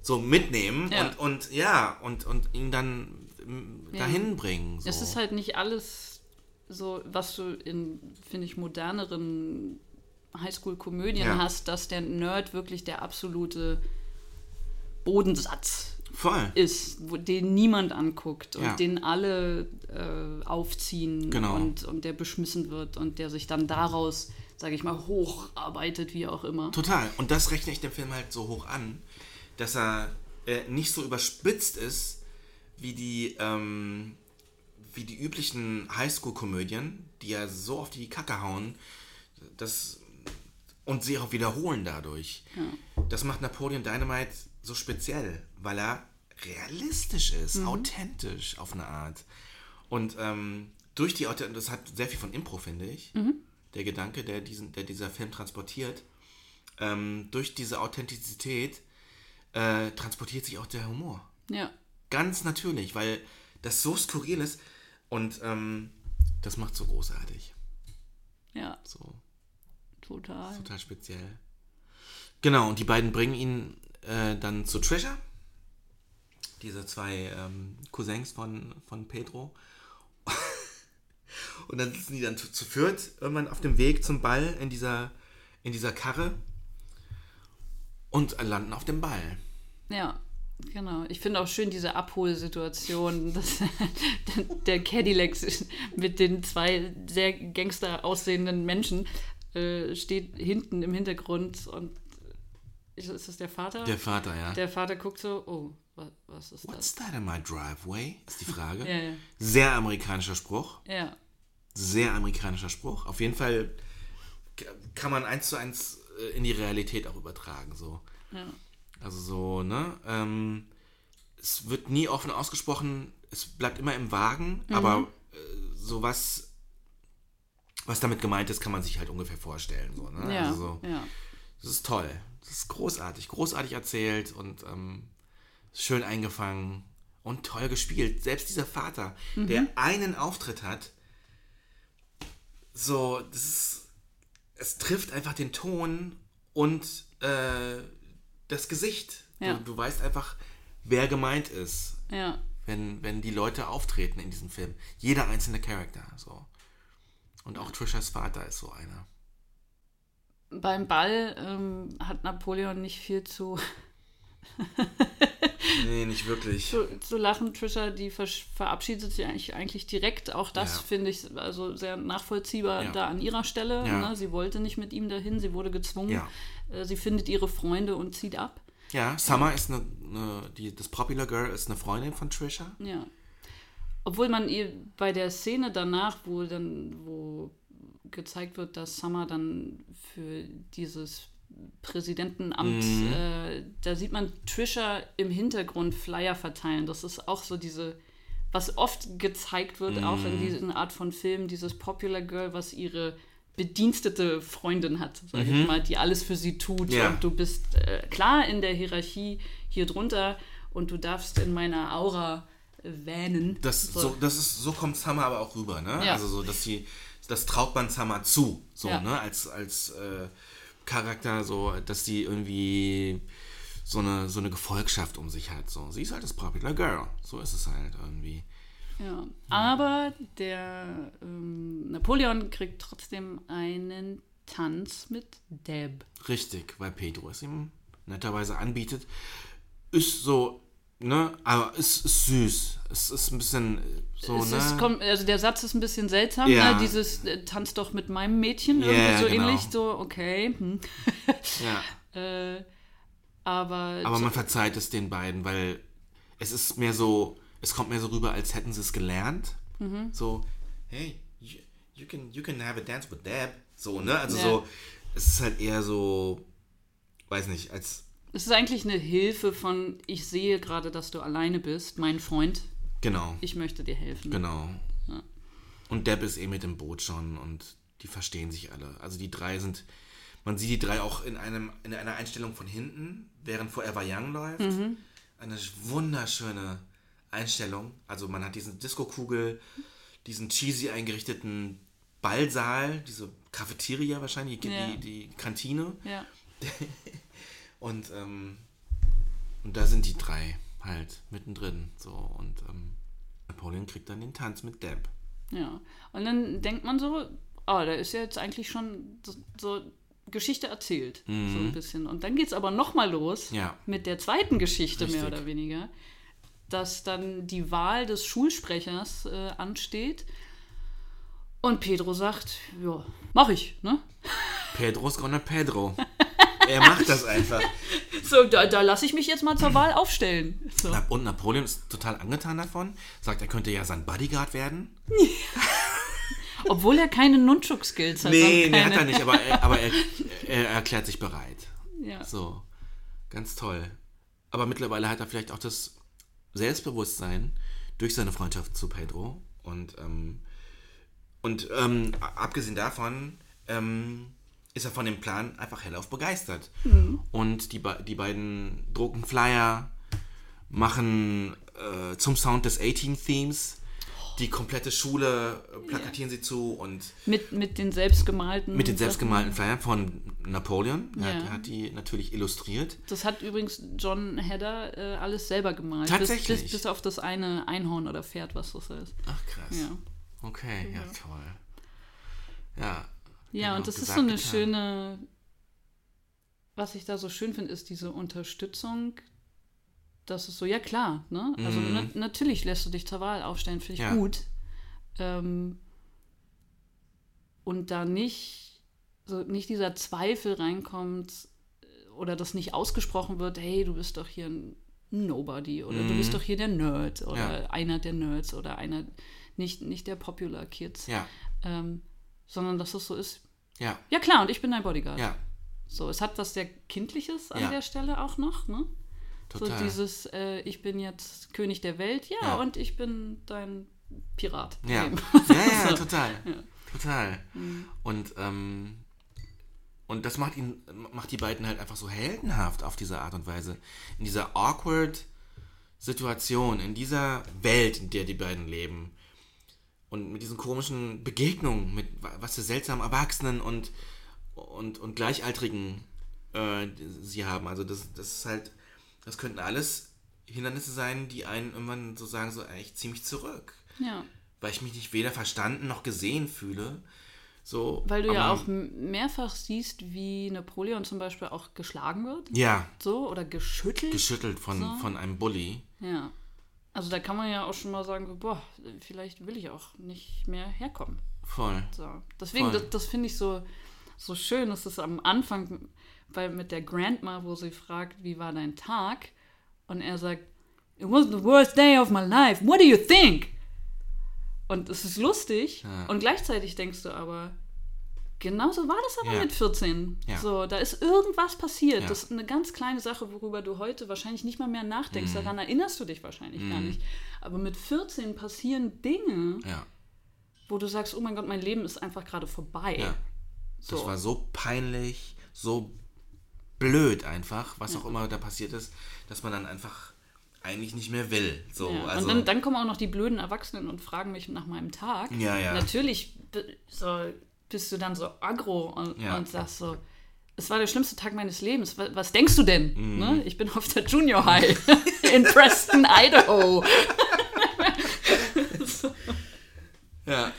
B: So mitnehmen
A: Ja.
B: und, und ja, und, und ihn dann mm,
A: Ja.
B: dahin bringen. So.
A: Es ist halt nicht alles so, was du in, finde ich, moderneren Highschool-Komödien
B: Ja.
A: hast, dass der Nerd wirklich der absolute Bodensatz
B: Voll.
A: ist, wo, den niemand anguckt und
B: Ja.
A: den alle äh, aufziehen
B: Genau.
A: und, und der beschmissen wird und der sich dann daraus, sage ich mal, hocharbeitet, wie auch immer.
B: Total. Und das rechne ich dem Film halt so hoch an, dass er äh, nicht so überspitzt ist wie die, ähm, wie die üblichen Highschool-Komödien, die ja so auf die Kacke hauen, das, und sie auch wiederholen dadurch. Das macht Napoleon Dynamite so speziell, weil er realistisch ist, authentisch auf eine Art. Und ähm, durch die das hat sehr viel von Impro, finde ich. Der Gedanke, der, diesen, der dieser Film transportiert. Ähm, durch diese Authentizität äh, transportiert sich auch der Humor.
A: Ja,
B: Ganz natürlich, weil das so skurril ist und ähm, das macht so großartig.
A: ja,
B: So
A: total.
B: total speziell. Genau, und die beiden bringen ihn äh, dann zu Trisha. Diese zwei ähm, Cousins von, von Pedro. und dann sitzen die dann zu, zu viert irgendwann auf dem Weg zum Ball in dieser, in dieser Karre und landen auf dem Ball.
A: Ja, genau. Ich finde auch schön diese Abholsituation, dass der Cadillac mit den zwei sehr gangster aussehenden Menschen äh, steht hinten im Hintergrund und ist, ist das der Vater?
B: Der Vater, ja.
A: Der Vater guckt so, oh, wa- was ist
B: What's
A: das?
B: that in my driveway? Ist die Frage.
A: Ja, ja.
B: Sehr amerikanischer Spruch.
A: Ja,
B: Sehr amerikanischer Spruch. Auf jeden Fall kann man eins zu eins äh, in die Realität auch übertragen. So.
A: ja,
B: Also so, ne? Ähm, es wird nie offen ausgesprochen, es bleibt immer im Wagen,
A: Mhm.
B: aber äh, so was, was damit gemeint ist, kann man sich halt ungefähr vorstellen. So, ne?
A: ja,
B: Also so,
A: ja.
B: das ist toll. Das ist großartig, großartig erzählt und ähm, schön eingefangen und toll gespielt. Selbst dieser Vater,
A: Mhm.
B: der einen Auftritt hat, so, das ist, es trifft einfach den Ton und äh, das Gesicht.
A: Ja.
B: Du, du weißt einfach, wer gemeint ist,
A: ja.
B: wenn, wenn die Leute auftreten in diesem Film. Jeder einzelne Charakter. So. Und auch Trishas Vater ist so einer.
A: Beim Ball ähm, hat Napoleon nicht viel zu,
B: Nee, nicht wirklich.
A: zu, zu lachen. Trisha, die verabschiedet sich eigentlich, eigentlich direkt. Auch das
B: Ja.
A: finde ich also sehr nachvollziehbar
B: Ja.
A: da an ihrer Stelle.
B: Ja.
A: Ne? Sie wollte nicht mit ihm dahin, sie wurde gezwungen. Äh, Sie findet ihre Freunde und zieht ab.
B: Ja, Summer ist eine, eine die, das Popular Girl ist eine Freundin von Trisha.
A: Ja. Obwohl man ihr bei der Szene danach, wo dann, wo gezeigt wird, dass Summer dann für dieses Präsidentenamt,
B: Mhm.
A: äh, da sieht man Trisha im Hintergrund Flyer verteilen. Das ist auch so diese, was oft gezeigt wird, auch
B: Mhm.
A: in diesen Art von Filmen, dieses Popular Girl, was ihre bedienstete Freundin hat, sag ich mal, die alles für sie tut.
B: Mhm. Ja.
A: Und du bist äh, klar in der Hierarchie hier drunter und du darfst in meiner Aura äh, wähnen.
B: Das, so. das ist, so kommt Summer aber auch rüber, ne?
A: Ja.
B: Also so, dass sie, das traut man Summer zu, so,
A: Ja.
B: ne? Als, als äh, Charakter, so, dass sie irgendwie so eine, so eine Gefolgschaft um sich hat. So. Sie ist halt das Popular Girl. So ist es halt irgendwie.
A: Ja. Aber der ähm, Napoleon kriegt trotzdem einen Tanz mit Deb.
B: Richtig, weil Pedro es ihm netterweise anbietet. Ist so, ne? Aber es ist süß. Es ist ein bisschen äh, so,
A: es
B: ne?
A: ist, kommt, also der Satz ist ein bisschen seltsam,
B: Ja.
A: ne? dieses äh, Tanz doch mit meinem Mädchen, irgendwie so
B: genau.
A: ähnlich, so, okay. Hm.
B: ja.
A: Äh, aber
B: Aber man verzeiht es den beiden, weil es ist mehr so, es kommt mehr so rüber, als hätten sie es gelernt.
A: Mhm.
B: So, hey, you, you, can, you can have a dance with Deb. So, ne? Also
A: Ja.
B: so, es ist halt eher so, weiß nicht, als,
A: Es ist eigentlich eine Hilfe von, ich sehe gerade, dass du alleine bist, mein Freund,
B: genau,
A: ich möchte dir helfen.
B: genau. Und Deb ist eh mit dem Boot schon und die verstehen sich alle. Also die drei sind, man sieht die drei auch in, einem, in einer Einstellung von hinten, während Forever Young läuft.
A: Mhm.
B: Eine wunderschöne Einstellung. Also man hat diesen Disco-Kugel, diesen cheesy eingerichteten Ballsaal, diese Cafeteria wahrscheinlich, die,
A: Ja.
B: die, die Kantine.
A: Ja.
B: Und, ähm, und da sind die drei halt mittendrin. So. Und ähm, Napoleon kriegt dann den Tanz mit Deb.
A: Ja. Und dann denkt man so, ah, da ist ja jetzt eigentlich schon so, Geschichte erzählt, so ein bisschen. Und dann geht es aber nochmal los
B: Mhm. Ja.
A: mit der zweiten Geschichte, mehr
B: Richtig.
A: oder weniger, dass dann die Wahl des Schulsprechers äh, ansteht. Und Pedro sagt, ja, mach ich, ne?
B: Pedro's gonna Pedro. er macht das einfach.
A: So, da, da lasse ich mich jetzt mal zur Wahl aufstellen. So.
B: Und Napoleon ist total angetan davon. Sagt, er könnte ja sein Bodyguard werden.
A: Obwohl er keine Nunchuk-Skills hat.
B: Nee, nee, hat er nicht, aber, er, aber er, er erklärt sich bereit.
A: Ja.
B: So, ganz toll. Aber mittlerweile hat er vielleicht auch das Selbstbewusstsein durch seine Freundschaft zu Pedro. Und, ähm, und ähm, abgesehen davon ähm, ist er von dem Plan einfach hellauf begeistert. Und die, die beiden drucken Flyer, machen äh, zum Sound des 18-Themes die komplette Schule äh, plakatieren sie zu und
A: Mit, mit den selbstgemalten.
B: mit den selbstgemalten Flyern von Napoleon. Er,
A: Ja.
B: hat, er hat die natürlich illustriert.
A: Das hat übrigens John Hedder äh, alles selber gemalt.
B: Tatsächlich?
A: Bis, bis, bis auf das eine Einhorn oder Pferd, was das ist.
B: Ach krass.
A: Ja.
B: Okay, ja, toll. Ja.
A: Ja,
B: genau,
A: und das ist so eine
B: getan.
A: schöne. Was ich da so schön finde, ist diese Unterstützung. Das ist so, ja klar, ne? Also
B: Mhm.
A: na, natürlich lässt du dich zur Wahl aufstellen, finde ich
B: Ja.
A: gut. Ähm, und da nicht, so nicht dieser Zweifel reinkommt äh, oder das nicht ausgesprochen wird, hey, du bist doch hier ein Nobody oder du bist doch hier der Nerd oder
B: Mhm. Ja.
A: einer der Nerds oder einer, nicht, nicht der Popular Kids.
B: Ja,
A: Ähm, sondern dass es so ist,
B: ja,
A: ja klar, und ich bin dein Bodyguard.
B: ja,
A: So, es hat was sehr Kindliches an
B: Ja.
A: der Stelle auch noch, ne?
B: total.
A: So dieses, äh, ich bin jetzt König der Welt, ja,
B: Ja.
A: und ich bin dein Pirat.
B: ja. Ja, ja, total. Total. Und, ähm, und das macht ihn, macht die beiden halt einfach so heldenhaft auf diese Art und Weise. In dieser awkward Situation, in dieser Welt, in der die beiden leben. Und mit diesen komischen Begegnungen, mit wa- was für seltsamen Erwachsenen und, und, und Gleichaltrigen äh, sie haben. Also das, das ist halt, das könnten alles Hindernisse sein, die einen irgendwann so sagen, so, ey, ich ziehe mich zurück
A: Ja,
B: weil ich mich nicht weder verstanden noch gesehen fühle. So,
A: weil du ja auch mehrfach siehst, wie Napoleon zum Beispiel auch geschlagen wird,
B: Ja,
A: so, oder geschüttelt.
B: geschüttelt von,
A: So.
B: von einem Bully.
A: ja. Also da kann man ja auch schon mal sagen, boah, vielleicht will ich auch nicht mehr herkommen.
B: Voll.
A: So. Deswegen,
B: Voll.
A: das, das finde ich so, so schön. Das ist am Anfang bei, mit der Grandma, wo sie fragt, wie war dein Tag? Und er sagt, it was the worst day of my life. What do you think? Und es ist lustig.
B: Ja.
A: Und gleichzeitig denkst du aber, genauso war das aber
B: Ja.
A: mit 14.
B: Ja.
A: So, da ist irgendwas passiert.
B: Ja.
A: Das ist eine ganz kleine Sache, worüber du heute wahrscheinlich nicht mal mehr nachdenkst.
B: Mhm.
A: Daran erinnerst du dich wahrscheinlich gar nicht. Aber mit 14 passieren Dinge,
B: Ja.
A: wo du sagst, oh mein Gott, mein Leben ist einfach gerade vorbei.
B: ja.
A: so.
B: Das war so peinlich, so blöd einfach, was auch immer da passiert ist, dass man dann einfach eigentlich nicht mehr will. So,
A: ja.
B: also,
A: und dann, dann kommen auch noch die blöden Erwachsenen und fragen mich nach meinem Tag.
B: Ja, ja.
A: Natürlich b- so, bist du dann so aggro und,
B: Ja.
A: und sagst so, es war der schlimmste Tag meines Lebens. Was, was denkst du denn?
B: Mhm.
A: Ne? Ich bin auf der Junior High in Preston, Idaho.
B: ja.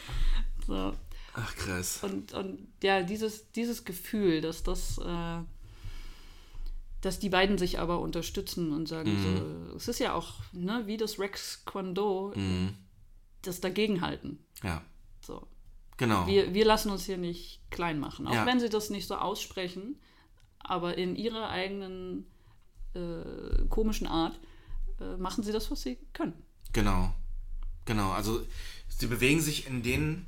A: So.
B: Ach krass.
A: Und, und ja, dieses, dieses Gefühl, dass das, äh, dass die beiden sich aber unterstützen und sagen,
B: Mhm.
A: so, es ist ja auch, ne, wie das Rex Kwando,
B: Mhm.
A: das Dagegenhalten.
B: Ja,
A: So.
B: Genau.
A: Wir, wir lassen uns hier nicht klein machen. Auch
B: Ja.
A: wenn sie das nicht so aussprechen, aber in ihrer eigenen äh, komischen Art äh, machen sie das, was sie können.
B: Genau. Genau. Also sie bewegen sich in den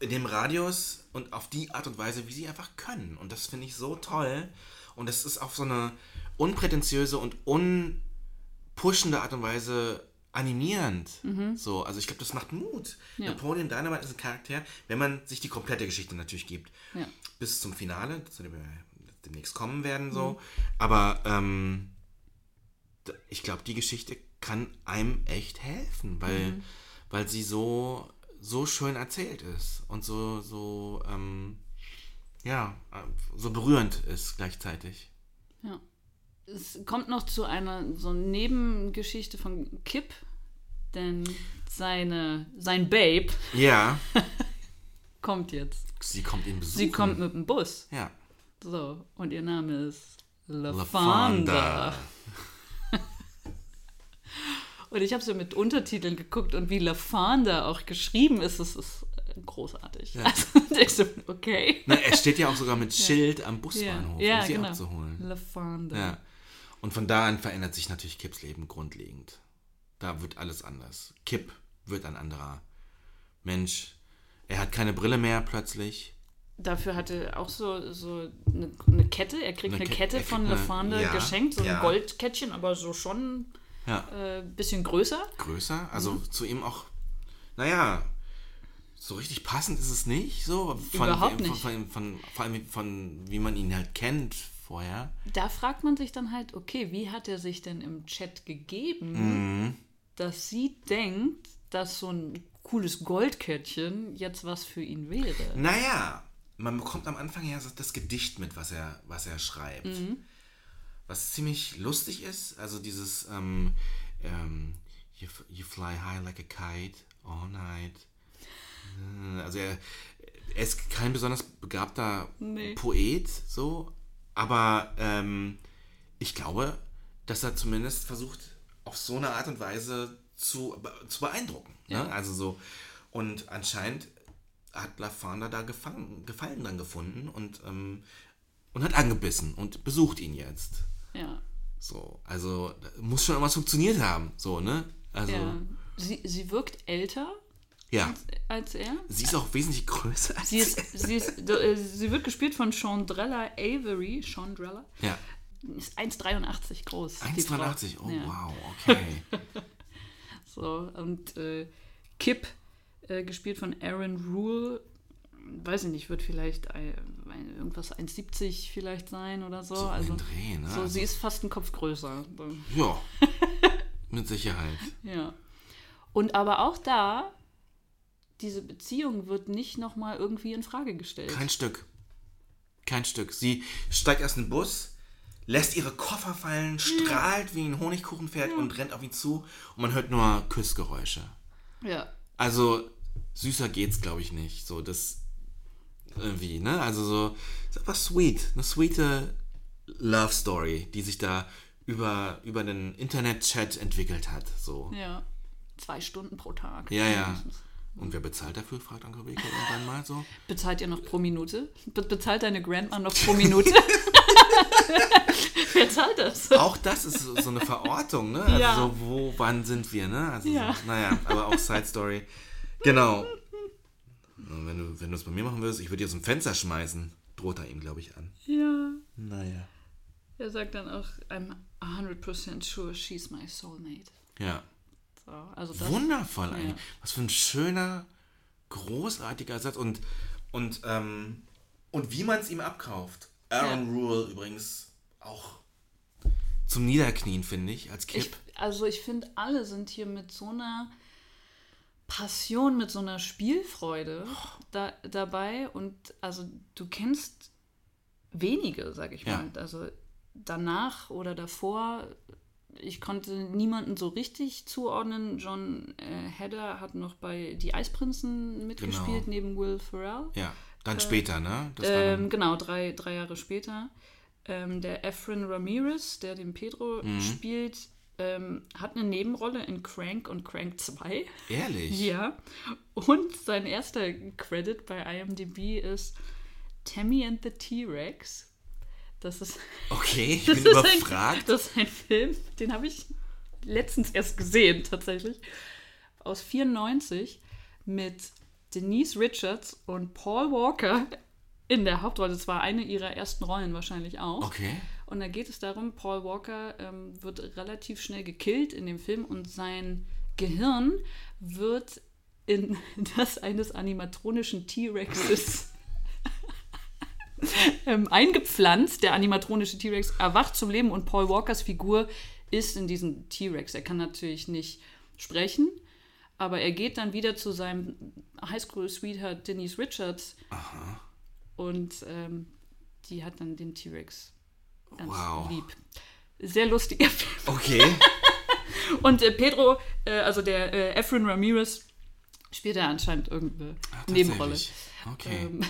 B: in dem Radius und auf die Art und Weise, wie sie einfach können. Und das finde ich so toll. Und das ist auf so eine unprätentiöse und unpushende Art und Weise animierend. So, also ich glaube, das macht Mut.
A: Mhm. Ja.
B: Napoleon Dynamite ist ein Charakter, wenn man sich die komplette Geschichte natürlich gibt.
A: Ja.
B: Bis zum Finale, zu dem wir demnächst kommen werden, so.
A: Mhm.
B: Aber ähm, ich glaube, die Geschichte kann einem echt helfen, weil,
A: Mhm.
B: weil sie so, so schön erzählt ist und so, so, ähm, ja, äh, so berührend ist gleichzeitig.
A: Ja. Es kommt noch zu einer so Nebengeschichte von Kip, denn seine, sein Babe
B: Ja,
A: kommt jetzt.
B: sie kommt ihn besuchen.
A: Sie kommt mit dem Bus.
B: Ja.
A: So, und ihr Name ist LaFonda. Und ich habe so mit Untertiteln geguckt und wie LaFonda auch geschrieben ist, das ist großartig.
B: Ja.
A: Also okay.
B: Na, er steht ja auch sogar mit Schild am Busbahnhof,
A: ja,
B: um sie
A: genau.
B: abzuholen.
A: LaFonda.
B: Ja. Und von da an verändert sich natürlich Kips Leben grundlegend. Da wird alles anders. Kip wird ein anderer Mensch. Er hat keine Brille mehr plötzlich.
A: Dafür hatte auch so, so eine, eine Kette. Er kriegt
B: Eine
A: eine,
B: Ke-
A: Kette
B: er kriegt
A: von LaFonda
B: ja,
A: geschenkt, so ein
B: ja.
A: Goldkettchen, aber so schon
B: Ja.
A: ein äh, bisschen größer.
B: Größer. Also
A: Mhm.
B: zu ihm auch, naja, so richtig passend ist es nicht. So von,
A: Überhaupt
B: von,
A: nicht.
B: Von, von, vor allem von, wie man ihn halt kennt vorher.
A: Da fragt man sich dann halt, okay, wie hat er sich denn im Chat gegeben,
B: Mhm.
A: dass sie denkt, dass so ein cooles Goldkettchen jetzt was für ihn wäre?
B: Naja, man bekommt am Anfang ja das Gedicht mit, was er, was er schreibt. Was ziemlich lustig ist. Also dieses ähm, ähm, you, you fly high like a kite all night. Äh, Also er, er ist kein besonders begabter
A: Nee.
B: Poet, so, aber ähm, ich glaube, dass er zumindest versucht, auf so eine Art und Weise zu, zu beeindrucken.
A: Ja.
B: Ne? Also so, und anscheinend hat LaFonda da Gefallen, Gefallen dran gefunden und, ähm, und hat angebissen und besucht ihn jetzt.
A: Ja.
B: So, also muss schon irgendwas funktioniert haben, so, ne? Also,
A: ja. Sie, sie wirkt älter als er.
B: Sie ist auch wesentlich größer als
A: Sie, ist, sie, ist, äh, sie wird gespielt von Chandrella Avery. Chandrella
B: Ja.
A: ist 1,83 groß. die Frau.
B: 1,83, oh
A: Ja.
B: wow, okay.
A: So, und äh, Kip, äh, gespielt von Aaron Rule, weiß ich nicht, wird vielleicht irgendwas 1,70 vielleicht sein oder so.
B: So
A: also,
B: Dreh, ne?
A: so,
B: Also-
A: sie ist fast ein Kopf größer.
B: Ja, mit Sicherheit.
A: Ja. Und aber auch da, diese Beziehung wird nicht nochmal irgendwie in Frage gestellt.
B: Kein Stück. Kein Stück. Sie steigt in den Bus, lässt ihre Koffer fallen, strahlt wie ein Honigkuchenpferd und rennt auf ihn zu und man hört nur Küssgeräusche.
A: ja.
B: Also süßer geht's, glaube ich, nicht. So, das irgendwie, ne? Also so, ist einfach sweet. Eine sweete Love Story, die sich da über, über den Internet-Chat entwickelt hat. So.
A: Ja. Zwei Stunden pro Tag.
B: Ja, ja. Und wer bezahlt dafür, fragt Anke Beke irgendwann mal so.
A: Bezahlt ihr noch pro Minute? Be bezahlt deine Grandma noch pro Minute? Wer zahlt das?
B: Auch das ist so so eine Verortung, ne? Also
A: Ja.
B: so, wo, wann sind wir, ne? Also
A: Ja.
B: so, naja, aber auch Side Story. Genau. Und wenn du, wenn du es bei mir machen würdest, ich würde dir aus dem Fenster schmeißen, droht er ihm, glaube ich, an.
A: Ja.
B: Naja.
A: Er sagt dann auch, I'm 100% sure she's my soulmate.
B: Ja.
A: So, also das,
B: Wundervoll
A: ja.
B: eigentlich. Was für ein schöner, großartiger Satz. Und, und, ähm, und wie man es ihm abkauft. Aaron Rule übrigens auch zum Niederknien, finde ich, als
A: Ich,
B: Kip.
A: also ich finde, alle sind hier mit so einer Passion, mit so einer Spielfreude da, dabei. Und also du kennst wenige, sag ich
B: Ja.
A: mal. Also danach oder davor, ich konnte niemanden so richtig zuordnen. John äh, Hedder hat noch bei Die Eisprinzen mitgespielt,
B: Genau.
A: neben Will Ferrell.
B: ja, dann später, ne?
A: Ähm, genau, drei, drei Jahre später. Ähm, der Efren Ramirez, der den Pedro
B: Mhm.
A: spielt, ähm, hat eine Nebenrolle in Crank und Crank 2.
B: ehrlich.
A: Ja. Und sein erster Credit bei IMDb ist Tammy and the T-Rex. Das ist,
B: Okay, ich
A: das
B: bin
A: ist ein,
B: überfragt.
A: das ist ein Film, den habe ich letztens erst gesehen, tatsächlich. Aus 94 mit Denise Richards und Paul Walker in der Hauptrolle. Das war eine ihrer ersten Rollen wahrscheinlich auch.
B: Okay.
A: Und da geht es darum, Paul Walker ähm, wird relativ schnell gekillt in dem Film und sein Gehirn wird in das eines animatronischen T-Rexes ähm, eingepflanzt. Der animatronische T-Rex erwacht zum Leben und Paul Walkers Figur ist in diesem T-Rex. Er kann natürlich nicht sprechen, aber er geht dann wieder zu seinem Highschool-Sweetheart Denise Richards
B: Aha.
A: und ähm, die hat dann den T-Rex ganz
B: Wow.
A: lieb. Sehr lustiger Film.
B: Okay.
A: Und äh, Pedro, äh, also der äh, Efren Ramirez, spielt da anscheinend irgendeine
B: Ah,
A: Nebenrolle.
B: Okay.
A: Ähm,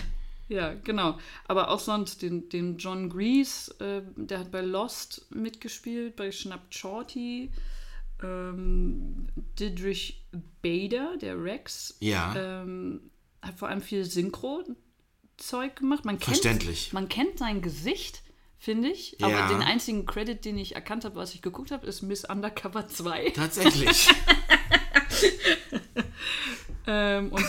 A: ja, genau. Aber auch sonst den, den John Grease, äh, der hat bei Lost mitgespielt, bei Schnappt Shorty. Ähm, Didrich Bader, der Rex,
B: ja.
A: ähm, hat vor allem viel Synchro-Zeug gemacht. Man kennt,
B: Verständlich.
A: Man kennt sein Gesicht, finde ich.
B: Ja.
A: Aber den einzigen Credit, den ich erkannt habe, was ich geguckt habe, ist Miss Undercover 2.
B: Tatsächlich.
A: Ähm, und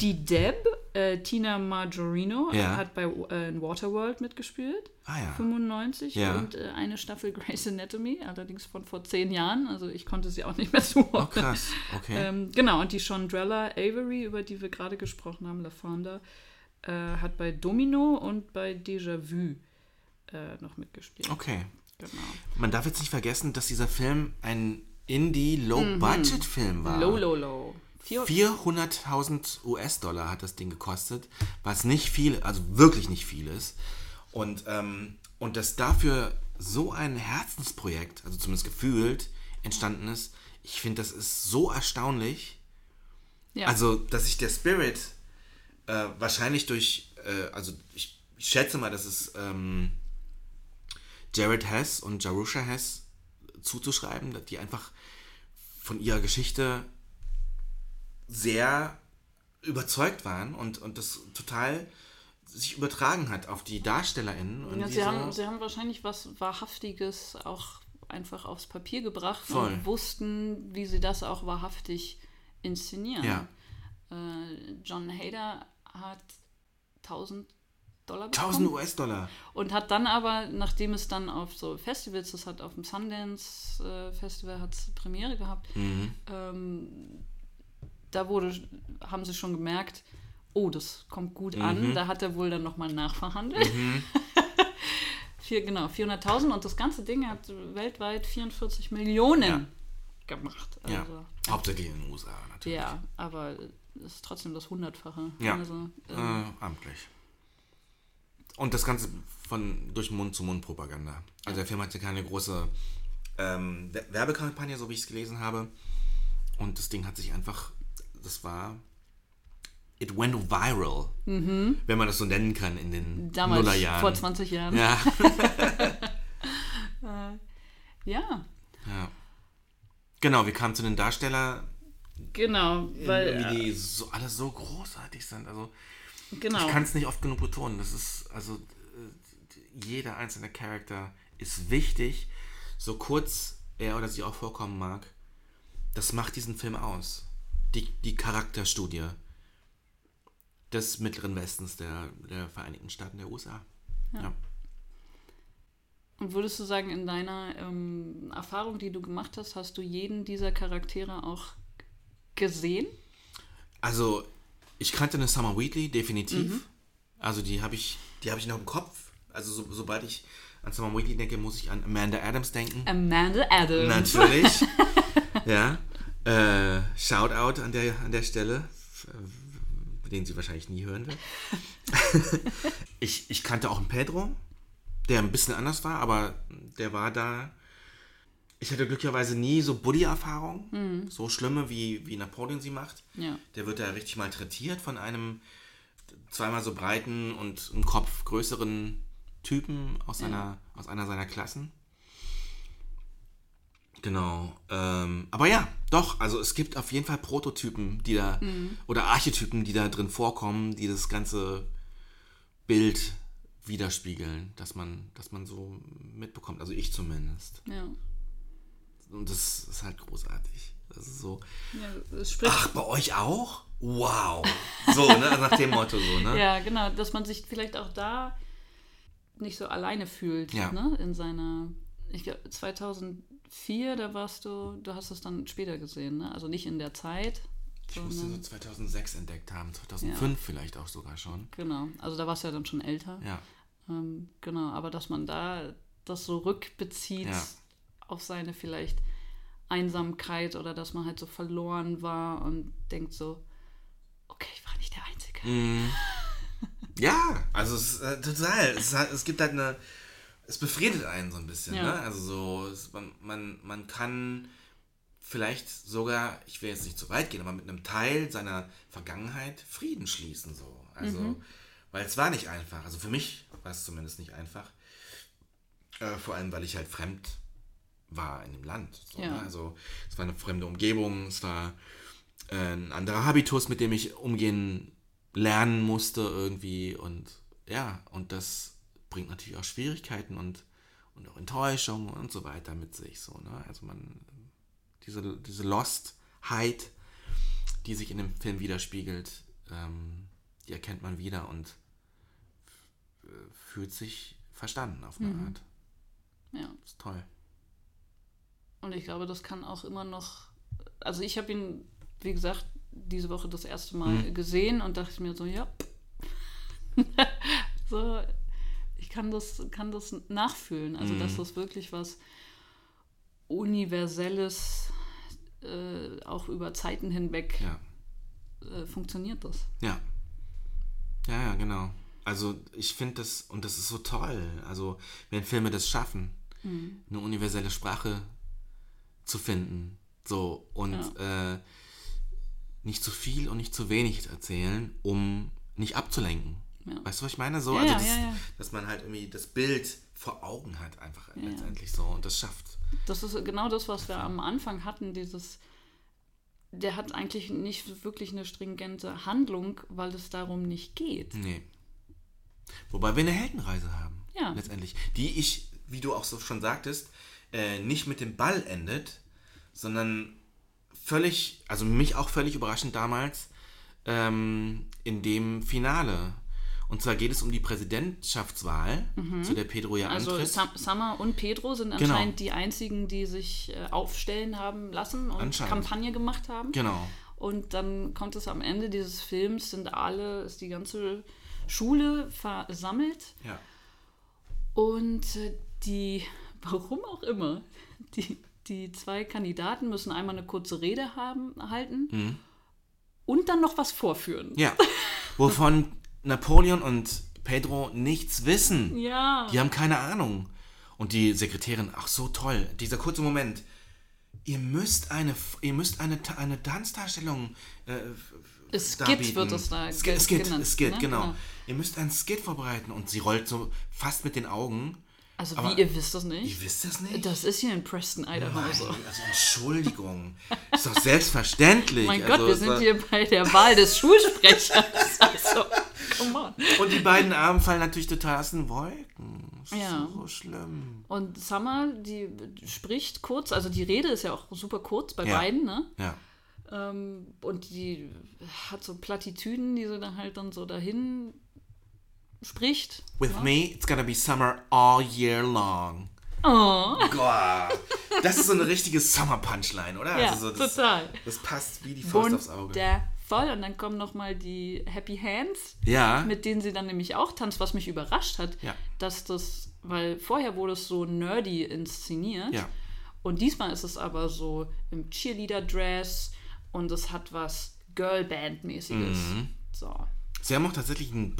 A: die Deb, äh, Tina Margorino,
B: Ja.
A: hat bei äh, Waterworld mitgespielt,
B: Ah ja.
A: 95,
B: Ja.
A: und äh, eine Staffel Grey's Anatomy, allerdings von vor zehn Jahren, also ich konnte sie auch nicht mehr zuordnen.
B: Oh, krass. Okay.
A: Ähm, genau, und die Chandrella Avery, über die wir gerade gesprochen haben, LaFonda, äh, hat bei Domino und bei Déjà Vu äh, noch mitgespielt.
B: Okay.
A: Genau.
B: Man darf jetzt nicht vergessen, dass dieser Film ein Indie-Low-Budget-Film war.
A: Mhm. Low, low, low. Vier,
B: 400.000 US-Dollar hat das Ding gekostet, was nicht viel, also wirklich nicht viel ist. Und, ähm, und dass dafür so ein Herzensprojekt, also zumindest gefühlt, entstanden ist, ich finde, das ist so erstaunlich.
A: ja.
B: Also, dass sich der Spirit äh, wahrscheinlich durch, äh, also ich, ich schätze mal, dass es ähm, Jared Hess und Jarusha Hess zuzuschreiben, die einfach von ihrer Geschichte sehr überzeugt waren und, und das total sich übertragen hat auf die DarstellerInnen. Und
A: Ja, sie, haben, sie haben wahrscheinlich was Wahrhaftiges auch einfach aufs Papier gebracht
B: Voll.
A: und wussten, wie sie das auch wahrhaftig inszenieren.
B: Ja.
A: Äh, John Hader hat 1000 Dollar bekommen
B: 1000 US-Dollar.
A: und hat dann aber, nachdem es dann auf so Festivals, das hat auf dem Sundance äh, Festival hat Premiere gehabt, ähm, da wurde, haben sie schon gemerkt, oh, das kommt gut an. Da hat er wohl dann nochmal nachverhandelt. Vier, genau, 400.000 und das ganze Ding hat weltweit 44 Millionen
B: Ja.
A: gemacht.
B: Ja.
A: Also,
B: Hauptsächlich in den USA natürlich.
A: ja. aber es ist trotzdem das Hundertfache.
B: Ja.
A: Also,
B: Äh,
A: ähm,
B: amtlich. Und das Ganze von durch Mund-zu-Mund-Propaganda. Also der Film hatte keine große ähm, Wer- Werbekampagne, so wie ich es gelesen habe. Und das Ding hat sich einfach, das war, it went viral, wenn man das so nennen kann in den
A: Mhm. damals,
B: Nullerjahren.
A: vor 20 Jahren.
B: ja,
A: ja.
B: ja. Genau, wir kamen zu den Darsteller,
A: Genau, weil,
B: wie die so, alle so großartig sind. Also
A: äh, genau.
B: Ich kann es nicht oft genug betonen. Das ist, also, äh, jeder einzelne Charakter ist wichtig, so kurz er oder sie auch vorkommen mag. Das macht diesen Film aus. Die, die Charakterstudie des Mittleren Westens der, der Vereinigten Staaten der USA. Ja.
A: Und würdest du sagen, in deiner ähm, Erfahrung, die du gemacht hast, hast du jeden dieser Charaktere auch gesehen?
B: Also, ich kannte eine Summer Wheatley, definitiv. Also, die habe ich, die habe ich noch im Kopf. Also, so, sobald ich an Summer Wheatley denke, muss ich an Amanda Adams denken.
A: Amanda Adams.
B: Natürlich. ja. Äh, Shoutout an der, an der Stelle, äh, den sie wahrscheinlich nie hören wird. ich, ich kannte auch einen Pedro, der ein bisschen anders war, aber der war da. Ich hatte glücklicherweise nie so Buddy-Erfahrung, so schlimme, wie, wie Napoleon sie macht.
A: Ja.
B: Der wird da richtig malträtiert von einem zweimal so breiten und im Kopf größeren Typen aus, seiner, aus einer seiner Klassen. Genau. Ähm, aber ja, doch, also es gibt auf jeden Fall Prototypen, die da, oder Archetypen, die da drin vorkommen, die das ganze Bild widerspiegeln, dass man, dass man so mitbekommt. Also ich zumindest.
A: ja.
B: und das ist halt großartig. Das ist so.
A: Ja, spricht
B: Ach, bei euch auch? Wow. So, ne? Also nach dem Motto so, ne?
A: Ja, genau, dass man sich vielleicht auch da nicht so alleine fühlt,
B: Ja.
A: ne? In seiner, ich glaube, 2004, da warst du, du hast es dann später gesehen, ne? Also nicht in der Zeit,
B: Ich musste so
A: sondern,
B: 2006 entdeckt haben, 2005 vielleicht auch sogar schon.
A: genau, also da warst du ja dann schon älter.
B: Ja,
A: Ähm, genau, aber dass man da das so rückbezieht
B: Ja.
A: auf seine vielleicht Einsamkeit oder dass man halt so verloren war und denkt so, okay, ich war nicht der Einzige.
B: Mhm. ja also es ist äh, total. Es, es gibt halt eine. Es befriedet einen so ein bisschen,
A: Ja.
B: ne? Also so, es, man, man, man kann vielleicht sogar, ich will jetzt nicht zu weit gehen, aber mit einem Teil seiner Vergangenheit Frieden schließen, so. Also,
A: Mhm.
B: weil es war nicht einfach. Also für mich war es zumindest nicht einfach. Äh, vor allem, weil ich halt fremd war in dem Land. So,
A: Ja.
B: ne? Also es war eine fremde Umgebung, es war äh, ein anderer Habitus, mit dem ich umgehen lernen musste irgendwie und ja, und das bringt natürlich auch Schwierigkeiten und, und auch Enttäuschung und so weiter mit sich so, ne? Also man diese, diese Lostheit, die sich in dem Film widerspiegelt, ähm, die erkennt man wieder und fühlt sich verstanden auf eine Art.
A: Ja.
B: Das ist toll.
A: Und ich glaube, das kann auch immer noch. Also ich habe ihn, wie gesagt, diese Woche das erste Mal
B: Mhm.
A: gesehen und dachte mir so, ja. so, ich kann das, kann das nachfühlen. Also,
B: Mhm.
A: dass das wirklich was Universelles, äh, auch über Zeiten hinweg
B: Ja.
A: äh, funktioniert das.
B: Ja. Ja, ja, genau. Also ich finde das, und das ist so toll, also wenn Filme das schaffen, eine universelle Sprache zu finden, so, und äh, nicht zu viel und nicht zu wenig erzählen, um nicht abzulenken.
A: Ja.
B: Weißt du, was ich meine? So,
A: Ja,
B: also das,
A: ja.
B: dass man halt irgendwie das Bild vor Augen hat, einfach letztendlich so, und das schafft.
A: Das ist genau das, was wir am Anfang hatten, dieses, der hat eigentlich nicht wirklich eine stringente Handlung, weil es darum nicht geht.
B: Nee. Wobei wir eine Heldenreise haben.
A: Ja.
B: Letztendlich. Die ich, wie du auch so schon sagtest, äh, nicht mit dem Ball endet, sondern völlig, also mich auch völlig überraschend damals, ähm, in dem Finale. Und zwar geht es um die Präsidentschaftswahl, zu der Pedro ja
A: Also
B: antritt.
A: Sam Summer und Pedro sind
B: Genau.
A: anscheinend die einzigen, die sich äh, aufstellen haben lassen und. Kampagne gemacht haben.
B: Genau.
A: Und dann kommt es am Ende dieses Films, sind alle, ist die ganze Schule versammelt
B: Ja.
A: und äh, die, warum auch immer, die, die zwei Kandidaten müssen einmal eine kurze Rede haben, halten
B: Mhm.
A: und dann noch was vorführen.
B: Ja. Wovon Napoleon und Pedro nichts wissen.
A: Ja.
B: Die haben keine Ahnung. Und die Sekretärin, ach so toll, dieser kurze Moment. Ihr müsst eine, ihr müsst eine, eine Tanzdarstellung äh,
A: Es. Skit wird es da ge-
B: Skit,
A: genannt,
B: Skit
A: ne?
B: genau.
A: Genau.
B: Ihr müsst einen Skit vorbereiten. Und sie rollt so fast mit den Augen.
A: Also
B: Aber
A: wie, ihr wisst das nicht?
B: Ihr wisst das nicht?
A: Das ist hier in Preston, Idaho
B: Nein,
A: so.
B: also Entschuldigung. Ist doch selbstverständlich.
A: Mein
B: also,
A: Gott, wir
B: es
A: sind
B: war-
A: hier bei der Wahl des Schulsprechers. Also, come on.
B: Und die beiden Arme fallen natürlich total aus den Wolken. Das
A: Ja.
B: so schlimm.
A: Und Summer, die spricht kurz, also die Rede ist ja auch super kurz bei
B: Ja.
A: beiden, ne?
B: Ja.
A: Ähm, und die hat so Plattitüden, die sie dann halt dann so dahin spricht.
B: With me, it's gonna be summer all year long.
A: Oh.
B: Gott. Das ist so eine richtige Summer-Punchline, oder?
A: Ja,
B: also so, das,
A: total.
B: Das passt wie die Faust aufs Auge.
A: Wundervoll. Und dann kommen nochmal die Happy Hands,
B: Ja.
A: mit denen sie dann nämlich auch tanzt, was mich überrascht hat,
B: Ja.
A: dass das, weil vorher wurde es so nerdy inszeniert.
B: Ja.
A: Und diesmal ist es aber so im Cheerleader-Dress und es hat was Girlband-mäßiges.
B: Mhm.
A: So.
B: Sie haben auch tatsächlich einen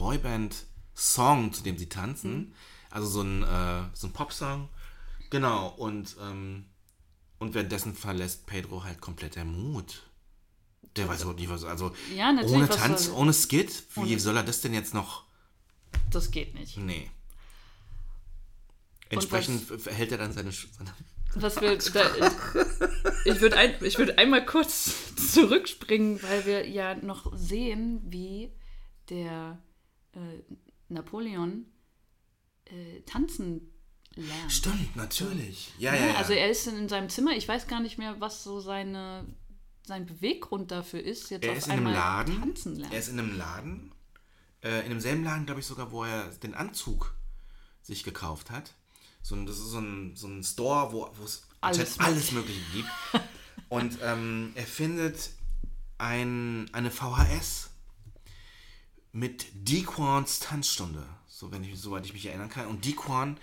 B: Boyband-Song, zu dem sie tanzen.
A: Mhm.
B: Also so ein, äh, so ein Pop-Song. Genau. Und, ähm, und währenddessen verlässt Pedro halt komplett der Mut. Der so, die war so, also
A: Ja,
B: ohne
A: was
B: Tanz, ohne Skit, wie
A: Ohne-
B: soll er das denn jetzt noch?
A: Das geht nicht.
B: Nee. Entsprechend verhält er dann seine, seine
A: Was wir, da, ich würde ein, ich würd einmal kurz zurückspringen, weil wir ja noch sehen, wie der äh, Napoleon äh, tanzen lernt.
B: Stimmt, natürlich. Ja,
A: Ja,
B: ja, ja.
A: Also er ist in seinem Zimmer. Ich weiß gar nicht mehr, was so seine, sein Beweggrund dafür ist, jetzt
B: er
A: auf
B: ist in einem
A: einmal
B: Laden.
A: tanzen lernen.
B: Er ist in einem Laden. Äh, in demselben Laden, glaube ich, sogar, wo er den Anzug sich gekauft hat. So, ein- das ist so ein, so ein Store, wo es
A: Alles
B: alles Mögliche gibt. Und ähm, er findet ein, eine VHS mit Dequans Tanzstunde, so wenn ich, soweit ich mich erinnern kann. Und Dequan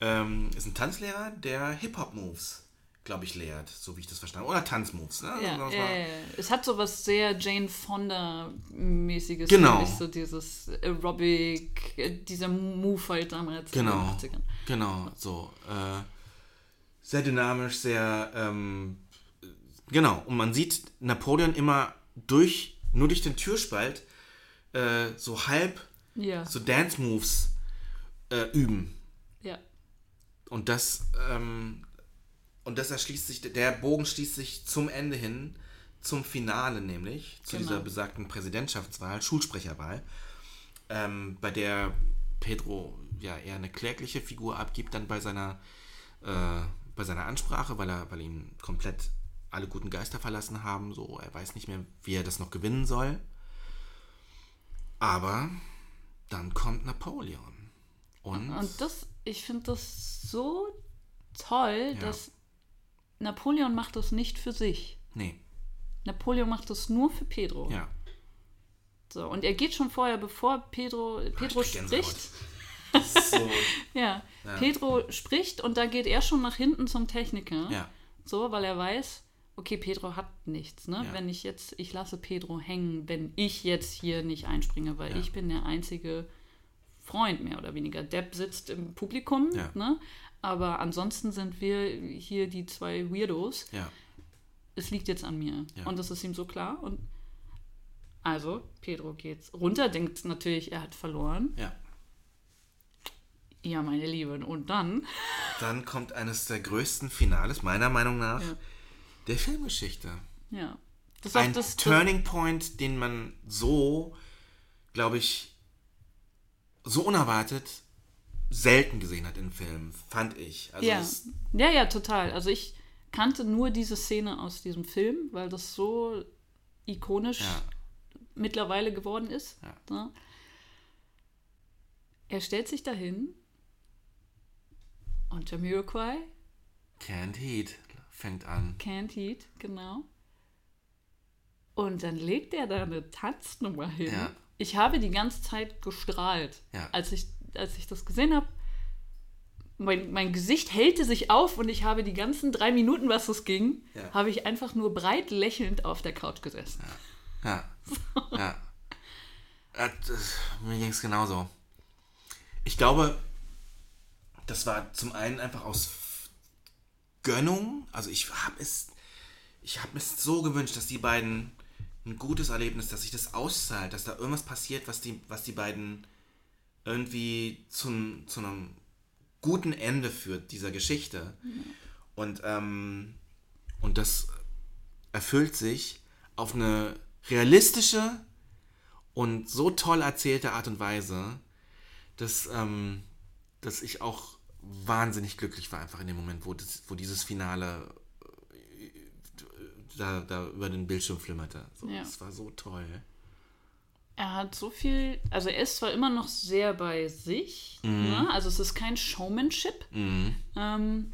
B: ähm, ist ein Tanzlehrer, der Hip-Hop-Moves, glaube ich, lehrt, so wie ich das verstanden habe. Oder Tanzmoves, ne?
A: ja,
B: Also,
A: ja, ja. Es hat so was sehr Jane Fonda-mäßiges.
B: Genau.
A: So dieses Aerobic, äh, dieser Move halt damals
B: Genau.
A: in den 80ern.
B: Genau, so. Äh, sehr dynamisch, sehr. Ähm, genau, und man sieht Napoleon immer durch, nur durch den Türspalt, äh, so halb
A: Ja,
B: so Dance-Moves äh, üben.
A: ja.
B: Und das, ähm, und das erschließt sich, der Bogen schließt sich zum Ende hin, zum Finale nämlich, zu
A: Genau.
B: dieser besagten Präsidentschaftswahl, Schulsprecherwahl, ähm, bei der Pedro ja eher eine klägliche Figur abgibt, dann bei seiner, äh, bei seiner Ansprache, weil er, weil ihn komplett alle guten Geister verlassen haben, so, er weiß nicht mehr, wie er das noch gewinnen soll. Aber dann kommt Napoleon. Und,
A: Und das, ich finde das so toll,
B: Ja.
A: dass Napoleon macht das nicht für sich.
B: nee,
A: Napoleon macht das nur für Pedro.
B: ja.
A: So, und er geht schon vorher, bevor Pedro, Pedro
B: krieg Gänsehaut.
A: spricht.
B: So,
A: Ja, Pedro spricht und da geht er schon nach hinten zum Techniker.
B: ja,
A: So, weil er weiß, okay, Pedro hat nichts. Ne?
B: Ja.
A: Wenn ich jetzt, ich lasse Pedro hängen, wenn ich jetzt hier nicht einspringe, weil
B: Ja.
A: ich bin der einzige Freund mehr oder weniger. Depp sitzt im Publikum,
B: Ja.
A: ne? aber ansonsten sind wir hier die zwei Weirdos.
B: ja,
A: Es liegt jetzt an mir. Und das ist ihm so klar. Und also, Pedro geht's runter, denkt natürlich, er hat verloren.
B: ja.
A: Ja, meine Lieben. Und dann,
B: Dann kommt eines der größten Finales, meiner Meinung nach. Der Filmgeschichte.
A: ja. Das
B: Ein
A: das,
B: Turning Point, den man so, glaube ich, so unerwartet selten gesehen hat in Filmen, fand ich. Also
A: ja. ja, ja, total. Also ich kannte nur diese Szene aus diesem Film, weil das so ikonisch
B: ja,
A: mittlerweile geworden ist.
B: Ja.
A: Ne? Er stellt sich dahin und Jamiroquai,
B: Can't Heat fängt an.
A: Can't Heat, genau. Und dann legt er da eine Tanznummer hin.
B: Ja.
A: Ich habe die ganze Zeit gestrahlt,
B: Ja.
A: als, ich, als ich das gesehen habe. Mein, mein Gesicht hellte sich auf und ich habe die ganzen drei Minuten, was es ging,
B: Ja.
A: habe ich einfach nur breit lächelnd auf der Couch gesessen.
B: Ja. ja. Äh, das, mir ging es genauso. Ich glaube, das war zum einen einfach aus Gönnung. Also ich habe es, ich habe es so gewünscht, dass die beiden ein gutes Erlebnis, dass sich das auszahlt, dass da irgendwas passiert, was die, was die beiden irgendwie zum, zu einem guten Ende führt, dieser Geschichte. Und, ähm, und das erfüllt sich auf eine realistische und so toll erzählte Art und Weise, dass, ähm, dass ich auch wahnsinnig glücklich war, einfach in dem Moment, wo, das, wo dieses Finale äh, da, da über den Bildschirm flimmerte. So,
A: Ja.
B: Das war so toll.
A: Er hat so viel, also er ist zwar immer noch sehr bei sich, ne? also es ist kein Showmanship,
B: Mhm.
A: ähm,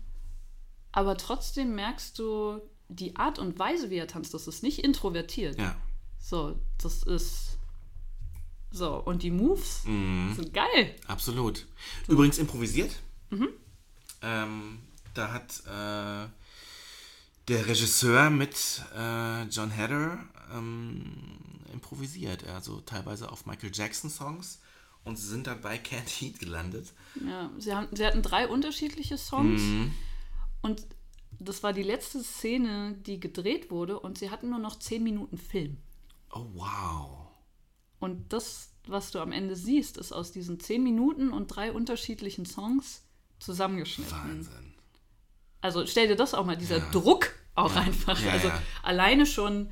A: aber trotzdem merkst du die Art und Weise, wie er tanzt, das ist nicht introvertiert.
B: Ja.
A: So, das ist so und die Moves
B: Mhm.
A: sind geil.
B: Absolut. Übrigens improvisiert.
A: Mhm.
B: Ähm, da hat äh, der Regisseur mit äh, John Hatter ähm, improvisiert. Also teilweise auf Michael Jackson Songs. Und sie sind dann bei Can't Heat gelandet.
A: Ja, sie, haben, sie hatten drei unterschiedliche Songs
B: Mhm.
A: und das war die letzte Szene, die gedreht wurde und sie hatten nur noch zehn Minuten Film.
B: Oh, wow.
A: Und das, was du am Ende siehst, ist aus diesen zehn Minuten und drei unterschiedlichen Songs zusammengeschnitten.
B: Wahnsinn.
A: Also stell dir das auch mal, dieser
B: Ja.
A: Druck auch einfach.
B: Ja,
A: also
B: ja.
A: alleine schon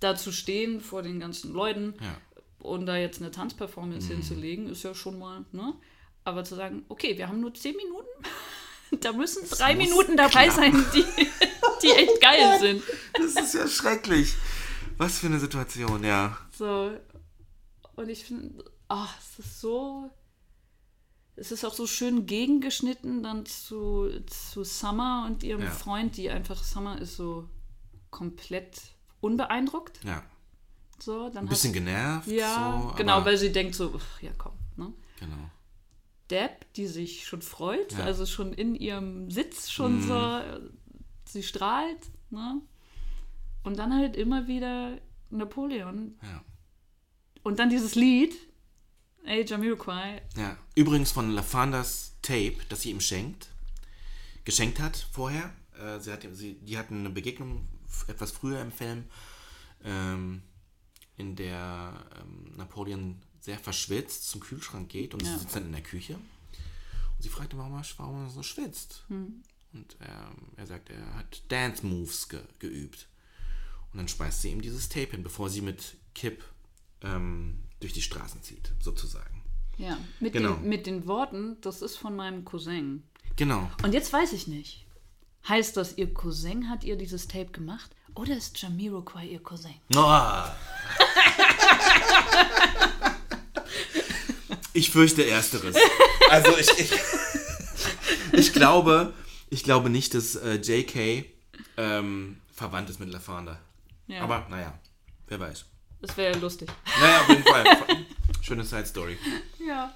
A: da zu stehen vor den ganzen Leuten
B: Ja.
A: und da jetzt eine Tanzperformance hinzulegen, ist ja schon mal, ne? Aber zu sagen, okay, wir haben nur zehn Minuten, da müssen drei Minuten dabei sein, die, die echt geil sind.
B: Das ist ja schrecklich. Was für eine Situation, ja.
A: So. Und ich finde, ach, es ist so. Es ist auch so schön gegengeschnitten dann zu, zu Summer und ihrem
B: Ja.
A: Freund, die einfach, Summer ist so komplett unbeeindruckt.
B: Ja.
A: So, dann
B: Ein bisschen
A: hat,
B: genervt.
A: Ja,
B: so,
A: genau, weil sie denkt so, ach, ja komm, ne?
B: Genau.
A: Deb, die sich schon freut,
B: Ja. Mhm.
A: also schon in ihrem Sitz schon so, äh, sie strahlt, ne? Und dann halt immer wieder Napoleon.
B: Ja.
A: Und dann dieses Lied, Ey Jamiroquai,
B: Ja. Übrigens von LaFandas Tape, das sie ihm schenkt, geschenkt hat vorher. Äh, sie hat, sie, die hatten eine Begegnung etwas früher im Film, ähm, in der ähm, Napoleon sehr verschwitzt zum Kühlschrank geht und
A: Ja.
B: sie sitzt dann in der Küche. Und sie fragt ihn, warum er, warum er so schwitzt.
A: Hm.
B: Und ähm, er sagt, er hat Dance Moves ge geübt. Und dann speist sie ihm dieses Tape hin, bevor sie mit Kip ähm, durch die Straßen zieht, sozusagen.
A: ja, mit,
B: Genau.
A: den, mit den Worten, das ist von meinem Cousin.
B: Genau.
A: Und jetzt weiß ich nicht. Heißt das, ihr Cousin hat ihr dieses Tape gemacht? Oder ist Jamiroquai ihr Cousin?
B: Oh. Ich fürchte Ersteres. Also ich, ich, ich glaube, ich glaube nicht, dass äh, J.K. Ähm, verwandt ist mit LaFanda.
A: Ja.
B: Aber naja, wer weiß.
A: Das wäre lustig.
B: Naja, auf jeden Fall. Schöne Side Story.
A: Ja.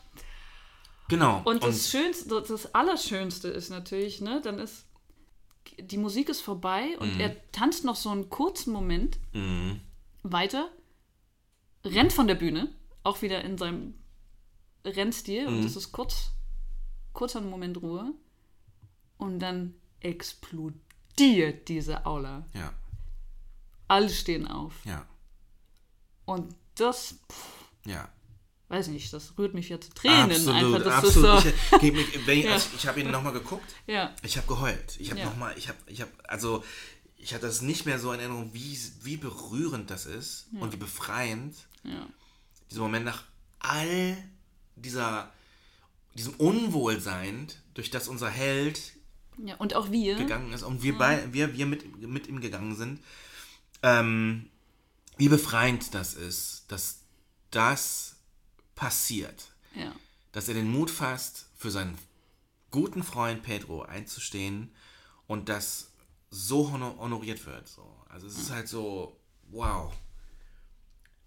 B: Genau.
A: Und das Schönste, das Allerschönste ist natürlich, ne, dann ist die Musik ist vorbei und
B: Mhm.
A: er tanzt noch so einen kurzen Moment weiter, rennt von der Bühne, auch wieder in seinem Rennstil
B: Mhm.
A: und es ist kurz, kurzer Moment Ruhe und dann explodiert diese Aula.
B: ja,
A: Alle stehen auf
B: ja,
A: und das, pff,
B: ja.
A: weiß nicht, das rührt mich ja zu Tränen.
B: absolut,
A: einfach,
B: absolut.
A: so,
B: Ich, mich- wenn ich,
A: Ja.
B: also ich habe ihn nochmal geguckt.
A: ja.
B: Ich habe geheult. Ich habe
A: Ja.
B: noch mal, ich habe, ich habe, also ich hatte das nicht mehr so in Erinnerung, wie, wie berührend das ist und wie befreiend
A: Ja.
B: dieser Moment nach all dieser, diesem Unwohlsein, durch das unser Held
A: ja, und auch wir.
B: gegangen ist und wir, bei, wir, wir mit, mit ihm gegangen sind, ähm, wie befreiend das ist, dass das passiert
A: Ja.
B: dass er den Mut fasst, für seinen guten Freund Pedro einzustehen und das so honor honoriert wird. So. Also es ist halt so, wow.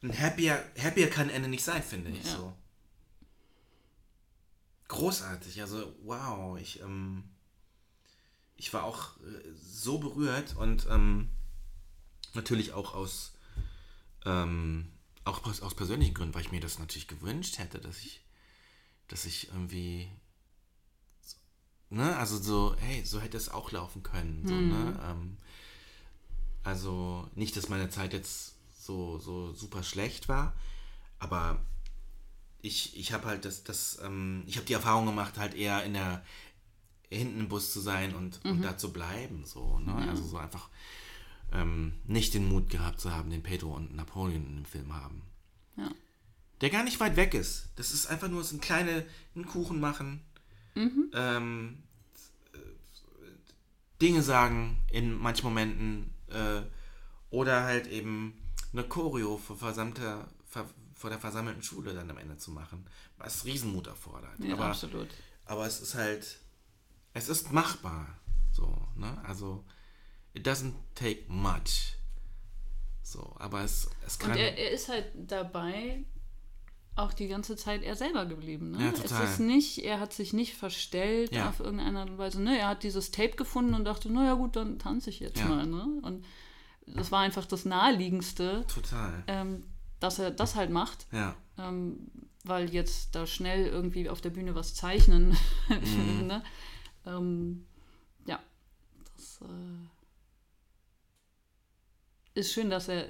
B: Ein happier, happier kann Ende nicht sein, finde ich.
A: Ja.
B: So. Großartig, also wow. Ich, ähm, ich war auch äh, so berührt und ähm, natürlich auch aus, ähm, auch aus, aus persönlichen Gründen, weil ich mir das natürlich gewünscht hätte, dass ich dass ich irgendwie, so- ne, also so, hey, so hätte es auch laufen können, so, ne, ähm, also nicht, dass meine Zeit jetzt so, so super schlecht war, aber ich, ich habe halt das, das, ähm, ich habe die Erfahrung gemacht, halt eher in der, hinten im Bus zu sein und, und da zu bleiben, so, ne, also so einfach ähm, nicht den Mut gehabt zu haben, den Pedro und Napoleon in dem Film haben
A: Ja.
B: der gar nicht weit weg ist. Das ist einfach nur so ein kleine einen Kuchen machen, ähm, äh, Dinge sagen in manchen Momenten äh, oder halt eben eine Choreo vor, versammelter, ver, vor der versammelten Schule dann am Ende zu machen, was Riesenmut erfordert.
A: Ja,
B: aber,
A: absolut.
B: aber es ist halt, es ist machbar. So, ne? Also, it doesn't take much. So, aber es, es kann.
A: Und er, er ist halt dabei auch die ganze Zeit er selber geblieben. Ne?
B: Ja, total.
A: Es ist nicht, er hat sich nicht verstellt
B: Ja.
A: auf irgendeine Art und Weise. Ne? Er hat dieses Tape gefunden und dachte, naja gut, dann tanze ich jetzt
B: Ja.
A: mal. Ne? Und das war einfach das Naheliegendste,
B: Total.
A: ähm, dass er das halt macht.
B: Ja.
A: Ähm, weil jetzt da schnell irgendwie auf der Bühne was zeichnen.
B: Mhm.
A: ne? ähm, ja, das äh, ist schön, dass er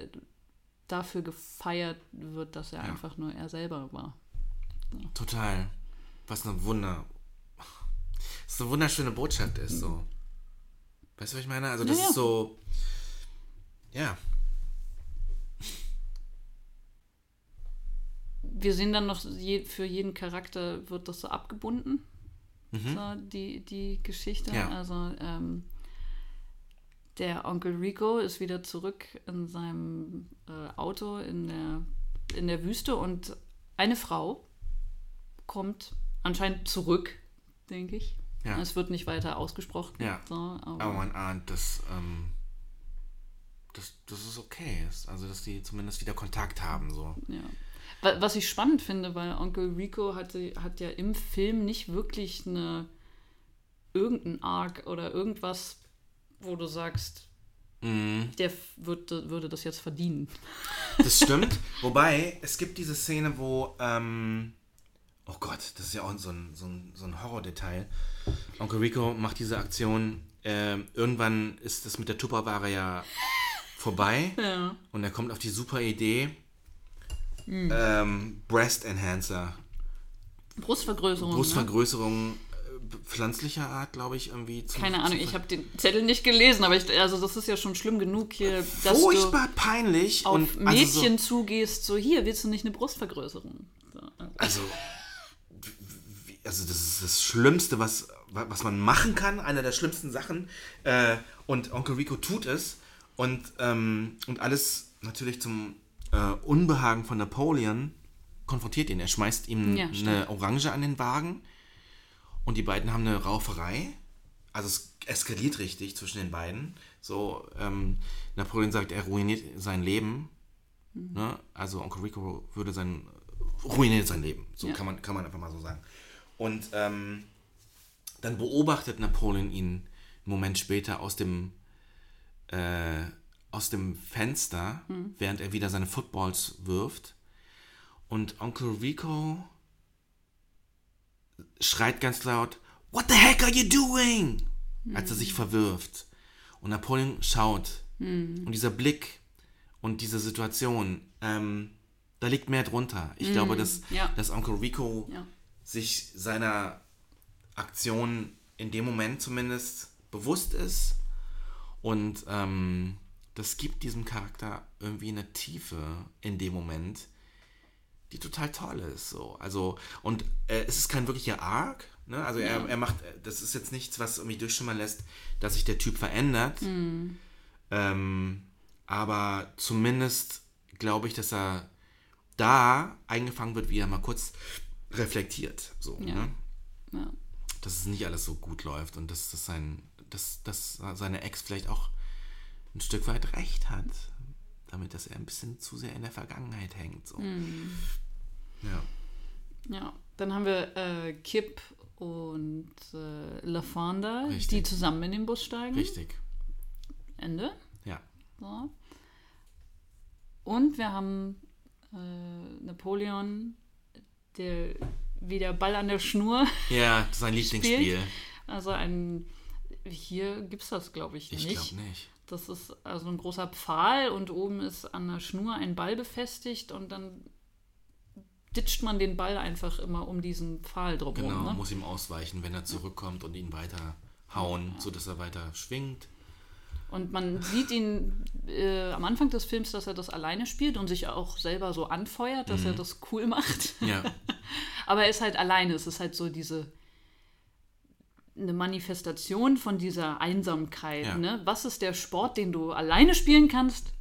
A: dafür gefeiert wird, dass er
B: Ja.
A: einfach nur er selber war.
B: Total. Was eine Wunder. Was eine wunderschöne Botschaft ist, so. Weißt du, was ich meine? Also, das
A: Ja, ja.
B: ist so. Ja.
A: wir sehen dann noch, je, für jeden Charakter wird das so abgebunden, so die, die Geschichte.
B: Mhm. Ja.
A: Also ähm, der Onkel Rico ist wieder zurück in seinem äh, Auto in der, in der Wüste und eine Frau kommt anscheinend zurück, denke ich.
B: Ja.
A: Es wird nicht weiter ausgesprochen.
B: Ja.
A: So, aber,
B: Aber man ahnt, dass, ähm, dass, dass es okay ist. Also, dass die zumindest wieder Kontakt haben. So.
A: Ja. Wa- Was ich spannend finde, weil Onkel Rico hatte, hat ja im Film nicht wirklich eine irgendein Arc oder irgendwas, wo du sagst,
B: Mhm.
A: der wird, würde das jetzt verdienen.
B: Das stimmt. Wobei, es gibt diese Szene, wo, ähm, oh Gott, das ist ja auch so ein, so ein, so ein Horrordetail. Onkel Rico macht diese Aktion. ähm, irgendwann ist das mit der Tupperware ja vorbei.
A: Ja.
B: Und er kommt auf die super Idee.
A: Hm.
B: Ähm, Breast Enhancer.
A: Brustvergrößerung. ne?
B: Brustvergrößerung pflanzlicher Art, glaube ich, irgendwie. Zum,
A: Keine Ahnung, ich habe den Zettel nicht gelesen, aber ich, also das ist ja schon schlimm genug hier, dass
B: Furchtbar peinlich.
A: du auf
B: und also so-
A: Mädchen zugehst, so hier, willst du nicht eine Brustvergrößerung? So.
B: Also, also das ist das Schlimmste, was, was man machen kann, einer der schlimmsten Sachen. Äh, und Onkel Rico tut es. Und, ähm, und alles natürlich zum äh, Unbehagen von Napoleon konfrontiert ihn. Er schmeißt ihm
A: Ja,
B: eine. Orange an den Wagen. Und die beiden haben eine Rauferei. Also es eskaliert richtig zwischen den beiden. So, ähm, Napoleon sagt, er ruiniert sein Leben.
A: Mhm.
B: Ne? Also Onkel Rico würde sein ruiniert sein Leben. So
A: Ja.
B: kann, man, kann man einfach mal so sagen. Und ähm, dann beobachtet Napoleon ihn einen Moment später aus dem, äh, aus dem Fenster,
A: Mhm.
B: während er wieder seine Footballs wirft. Und Onkel Rico schreit ganz laut, What the heck are you doing? Als er sich verwirft. Und Napoleon schaut. Und dieser Blick und diese Situation, ähm, da liegt mehr drunter. Ich glaube, dass,
A: ja.
B: dass Onkel Rico
A: Ja.
B: sich seiner Aktion in dem Moment zumindest bewusst ist. Und ähm, das gibt diesem Charakter irgendwie eine Tiefe in dem Moment, die total toll ist. So. Also, und äh, es ist kein wirklicher Arc. Ne? Also er, er macht, das ist jetzt nichts, was irgendwie durchschimmern lässt, dass sich der Typ verändert. Ähm, aber zumindest glaube ich, dass er da eingefangen wird, wie er mal kurz reflektiert. So,
A: Ja.
B: ne?
A: Ja.
B: Dass es nicht alles so gut läuft und dass, dass, sein, dass, dass seine Ex vielleicht auch ein Stück weit recht hat. Damit, dass er ein bisschen zu sehr in der Vergangenheit hängt. So. Ja.
A: Ja, dann haben wir äh, Kip und äh, LaFonda, die zusammen in den Bus steigen.
B: Richtig.
A: Ende.
B: Ja.
A: So. Und wir haben äh, Napoleon, der wie der Ball an der Schnur.
B: Ja, sein Lieblingsspiel.
A: Also ein. Hier gibt es das, glaube ich,
B: Ich
A: nicht.
B: glaube nicht.
A: Das ist also ein großer Pfahl und oben ist an der Schnur ein Ball befestigt und dann ditcht man den Ball einfach immer um diesen Pfahl drumherum.
B: Genau,
A: ne?
B: muss ihm ausweichen, wenn er zurückkommt und ihn weiter hauen, sodass er weiter schwingt.
A: Und man sieht ihn äh, am Anfang des Films, dass er das alleine spielt und sich auch selber so anfeuert, dass
B: Mhm.
A: er das cool macht.
B: Ja,
A: Aber er ist halt alleine. Es ist halt so diese eine Manifestation von dieser Einsamkeit.
B: Ja.
A: Ne? Was ist der Sport, den du alleine spielen kannst?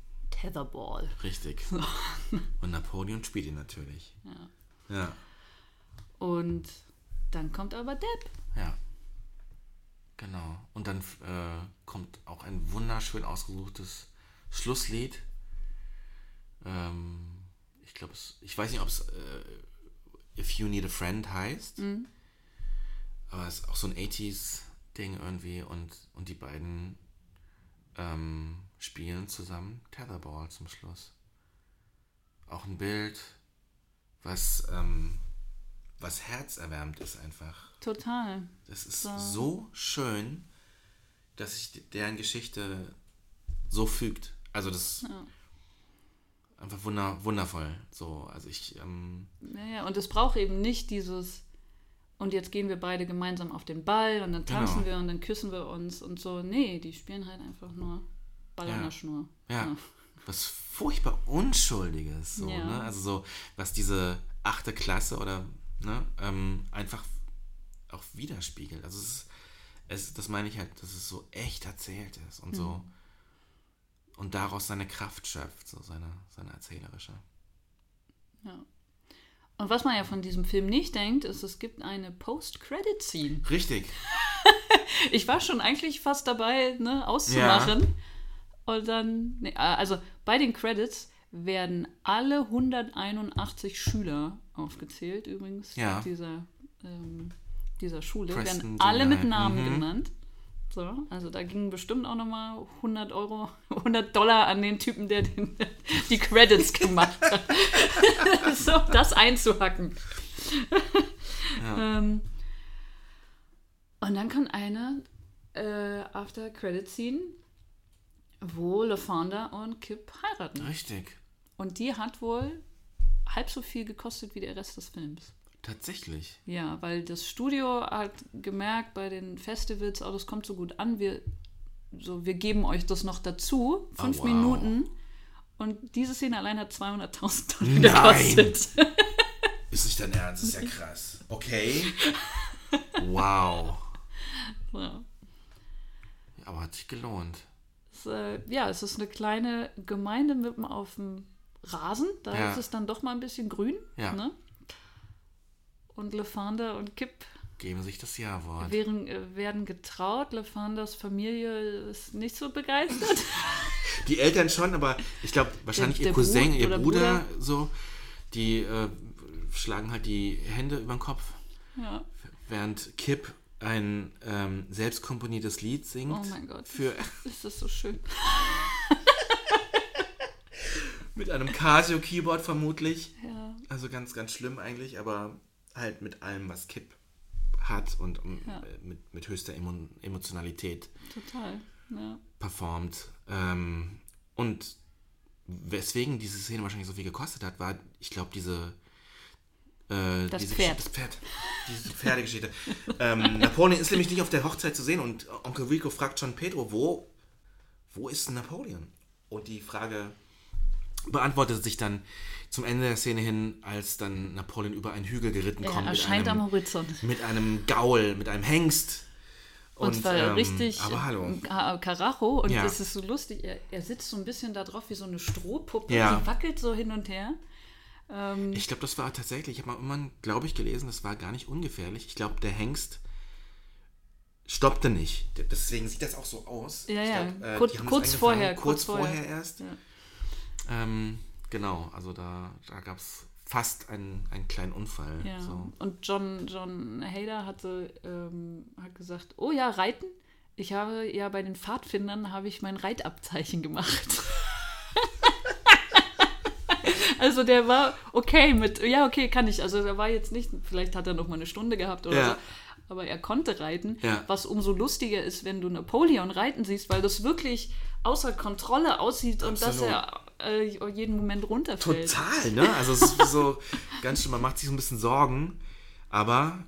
A: Tetherball.
B: richtig. Und Napoleon spielt ihn natürlich.
A: Ja.
B: Ja.
A: Und dann kommt aber Depp.
B: Ja. Genau. Und dann äh, kommt auch ein wunderschön ausgesuchtes Schlusslied. Ähm, ich glaube, ich weiß nicht, ob es äh, If You Need a Friend heißt. Aber es ist auch so ein 80s-Ding irgendwie. Und, und die beiden ähm, spielen zusammen Tetherball zum Schluss. Auch ein Bild, was, ähm, was herzerwärmend ist einfach.
A: Total.
B: Das ist
A: So.
B: so schön, dass sich deren Geschichte so fügt. Also das ist
A: Ja.
B: einfach wunder, wundervoll. So, also ich, ähm,
A: Naja, und es braucht eben nicht dieses, und jetzt gehen wir beide gemeinsam auf den Ball und dann tanzen
B: Genau.
A: wir und dann küssen wir uns und so. Nee, die spielen halt einfach nur Ball an
B: Ja.
A: der Schnur.
B: ja, was furchtbar Unschuldiges. So,
A: Ja.
B: ne? Also so, was diese achte Klasse oder ne, ähm, einfach auch widerspiegelt. Also es ist, es, das meine ich halt, dass es so echt erzählt ist und so
A: Mhm.
B: und daraus seine Kraft schöpft, so seine, seine erzählerische.
A: Ja. Und was man ja von diesem Film nicht denkt, ist, es gibt eine Post-Credit-Scene.
B: Richtig.
A: Ich war schon eigentlich fast dabei, ne, auszumachen. Und dann, nee, also bei den Credits werden alle 181 Schüler aufgezählt, übrigens,
B: Ja.
A: dieser, ähm, dieser Schule,
B: Preston
A: werden alle mit. Namen
B: Mhm.
A: genannt. So, also da gingen bestimmt auch nochmal 100 Euro, 100 Dollar an den Typen, der den, die Credits gemacht hat. so, das einzuhacken. ähm, und dann kommt eine äh, After Credit Scene, wo LaFonda und Kip heiraten.
B: Richtig.
A: Und die hat wohl halb so viel gekostet wie der Rest des Films.
B: Tatsächlich.
A: Ja, weil das Studio hat gemerkt bei den Festivals, oh, das kommt so gut an, wir, so, wir geben euch das noch dazu, fünf
B: Oh, wow.
A: Minuten. Und diese Szene allein hat 200.000 Dollar gekostet.
B: Ist nicht dein Ernst, ist ja krass. Okay. Wow.
A: Ja.
B: Aber hat sich gelohnt.
A: Äh, ja, es ist eine kleine Gemeinde mitten auf dem Rasen. Da
B: Ja.
A: ist es dann doch mal ein bisschen grün.
B: Ja.
A: Ne? Und LeFander und Kip
B: Geben sich das Ja-Wort.
A: werden, äh, werden getraut. LeFanders Familie ist nicht so begeistert.
B: Die Eltern schon, aber ich glaube, wahrscheinlich
A: Der-
B: ihr
A: der
B: Cousin,
A: Bruder
B: ihr Bruder,
A: Bruder.
B: so, die äh, schlagen halt die Hände über den Kopf,
A: ja.
B: während Kip ein ähm, selbstkomponiertes Lied singt.
A: Oh mein Gott.
B: Für,
A: Ist das so schön.
B: mit einem Casio-Keyboard vermutlich.
A: Ja.
B: Also ganz, ganz schlimm eigentlich, aber halt mit allem, was Kip hat und um,
A: Ja.
B: äh, mit, mit höchster Emo Emotionalität
A: Total. Ja.
B: performt. Ähm, und weswegen diese Szene wahrscheinlich so viel gekostet hat, war, ich glaube, diese. Äh,
A: Das
B: diese
A: Pferd.
B: Das Pferd. Diese Pferdegeschichte. ähm, Napoleon ist nämlich nicht auf der Hochzeit zu sehen und Onkel Rico fragt schon Pedro, wo, wo ist Napoleon? Und die Frage beantwortet sich dann zum Ende der Szene hin, als dann Napoleon über einen Hügel geritten
A: Er
B: kommt. mit
A: erscheint
B: einem,
A: am Horizont.
B: mit einem Gaul, mit einem Hengst.
A: Und, zwar
B: ähm,
A: richtig
B: Aber hallo.
A: Ka- Karacho. Und
B: Ja.
A: es ist so lustig. Er, er sitzt so ein bisschen da drauf wie so eine Strohpuppe.
B: Ja.
A: Die wackelt so hin und her. Ähm,
B: Ich glaube, das war tatsächlich, ich habe mal irgendwann, glaube ich, gelesen, das war gar nicht ungefährlich. Ich glaube, der Hengst stoppte nicht. Deswegen sieht das auch so aus.
A: Ja,
B: ich
A: ja.
B: glaub, äh,
A: Kurz- kurz vorher,
B: Kurz,
A: kurz
B: vorher,
A: vorher.
B: erst.
A: Ja.
B: Ähm, genau, also da, da gab es fast einen, einen kleinen Unfall.
A: Ja.
B: So.
A: Und John, John Hader hatte ähm, hat gesagt, oh ja, Reiten. Ich habe ja bei den Pfadfindern habe ich mein Reitabzeichen gemacht. also der war okay mit, ja okay, kann ich. Also er war jetzt nicht, vielleicht hat er noch mal eine Stunde gehabt oder
B: Ja.
A: so. Aber er konnte reiten,
B: Ja.
A: was umso lustiger ist, wenn du Napoleon reiten siehst, weil das wirklich außer Kontrolle aussieht und dass
B: Absolut.
A: er äh, jeden Moment runterfällt.
B: Total, ne? Also es ist so ganz schön, man macht sich so ein bisschen Sorgen, aber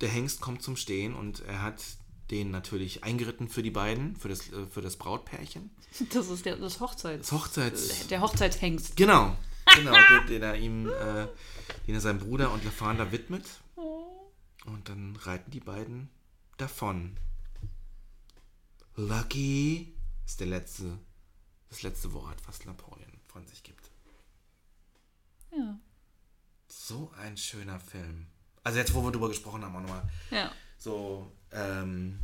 B: der Hengst kommt zum Stehen und er hat den natürlich eingeritten für die beiden, für das, äh, für das Brautpärchen.
A: Das ist der, das Hochzeits.
B: Das Hochzeits...
A: Der Hochzeitshengst.
B: Genau, genau, den, den er ihm, äh, den er seinem Bruder und LaFanda widmet. Und dann reiten die beiden davon. Lucky ist der letzte, das letzte Wort, was Napoleon von sich gibt.
A: Ja.
B: So ein schöner Film. Also jetzt, wo wir drüber gesprochen haben, auch nochmal.
A: Ja.
B: So, ähm,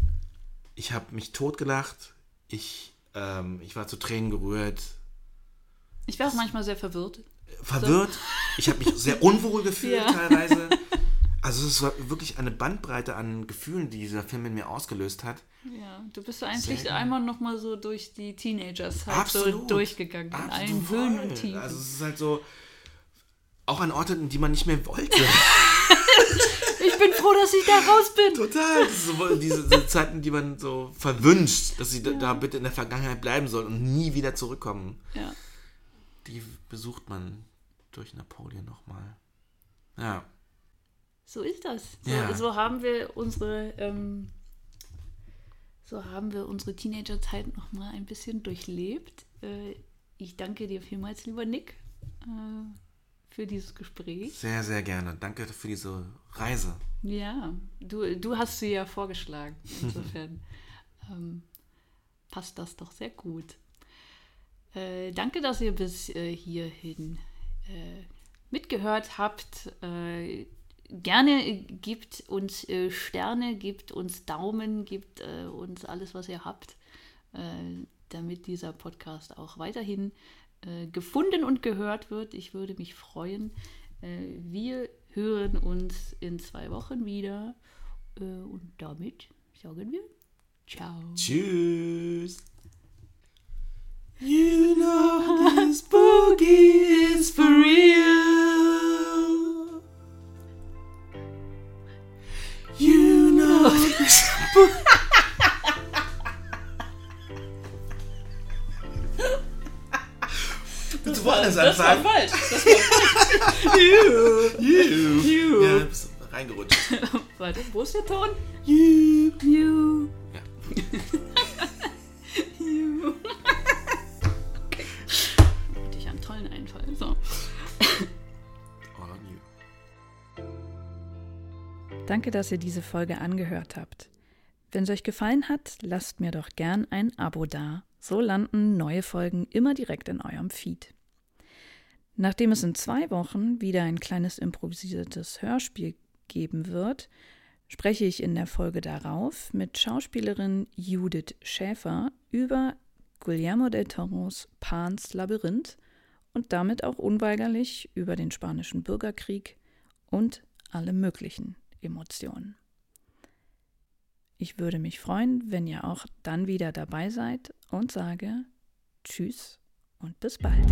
B: ich habe mich totgelacht. Ich, ähm, ich war zu Tränen gerührt.
A: Ich war auch manchmal sehr verwirrt.
B: Verwirrt. Ich habe mich sehr unwohl gefühlt
A: Ja.
B: teilweise. Also es war wirklich eine Bandbreite an Gefühlen, die dieser Film in mir ausgelöst hat.
A: Ja, du bist so eigentlich
B: Sehr
A: einmal noch mal so durch die Teenagers halt so
B: Absolut.
A: durchgegangen. In allen
B: Absolut.
A: Höhen und Tiefen.
B: Also es ist halt so, auch an Orten, in die man nicht mehr wollte.
A: ich bin froh, dass ich da raus bin.
B: Total. So, diese, diese Zeiten, die man so verwünscht, dass sie da, da bitte in der Vergangenheit bleiben sollen und nie wieder zurückkommen.
A: Ja.
B: Die besucht man durch Napoleon nochmal. Ja.
A: So ist das. So,
B: Ja.
A: so haben wir unsere ähm, so haben wir unsere Teenagerzeit noch mal ein bisschen durchlebt. Äh, ich danke dir vielmals, lieber Nick, äh, für dieses Gespräch.
B: Sehr, sehr gerne. Danke für diese Reise.
A: Ja, du, du hast sie ja vorgeschlagen. Insofern ähm, passt das doch sehr gut. Äh, danke, dass ihr bis äh, hierhin äh, mitgehört habt. Äh, gerne gibt uns äh, Sterne, gibt uns Daumen, gibt äh, uns alles, was ihr habt, damit dieser Podcast auch weiterhin gefunden und gehört wird. Ich würde mich freuen. wir hören uns in zwei Wochen wieder und damit sagen wir Ciao.
B: Tschüss. You know this boogie is for real. You know this boogie. Du wolltest
A: Das war falsch. Das war falsch.
B: You. You.
A: You.
B: Ja, bist reingerutscht.
A: Warte, wo ist der Ton?
B: You.
A: You.
B: Ja.
A: Danke, dass ihr diese Folge angehört habt. Wenn es euch gefallen hat, lasst mir doch gern ein Abo da. So landen neue Folgen immer direkt in eurem Feed. Nachdem es in zwei Wochen wieder ein kleines improvisiertes Hörspiel geben wird, spreche ich in der Folge darauf mit Schauspielerin Judith Schäfer über Guillermo del Toros Pans Labyrinth und damit auch unweigerlich über den spanischen Bürgerkrieg und alle möglichen Emotionen. Ich würde mich freuen, wenn ihr auch dann wieder dabei seid und sage Tschüss und bis bald.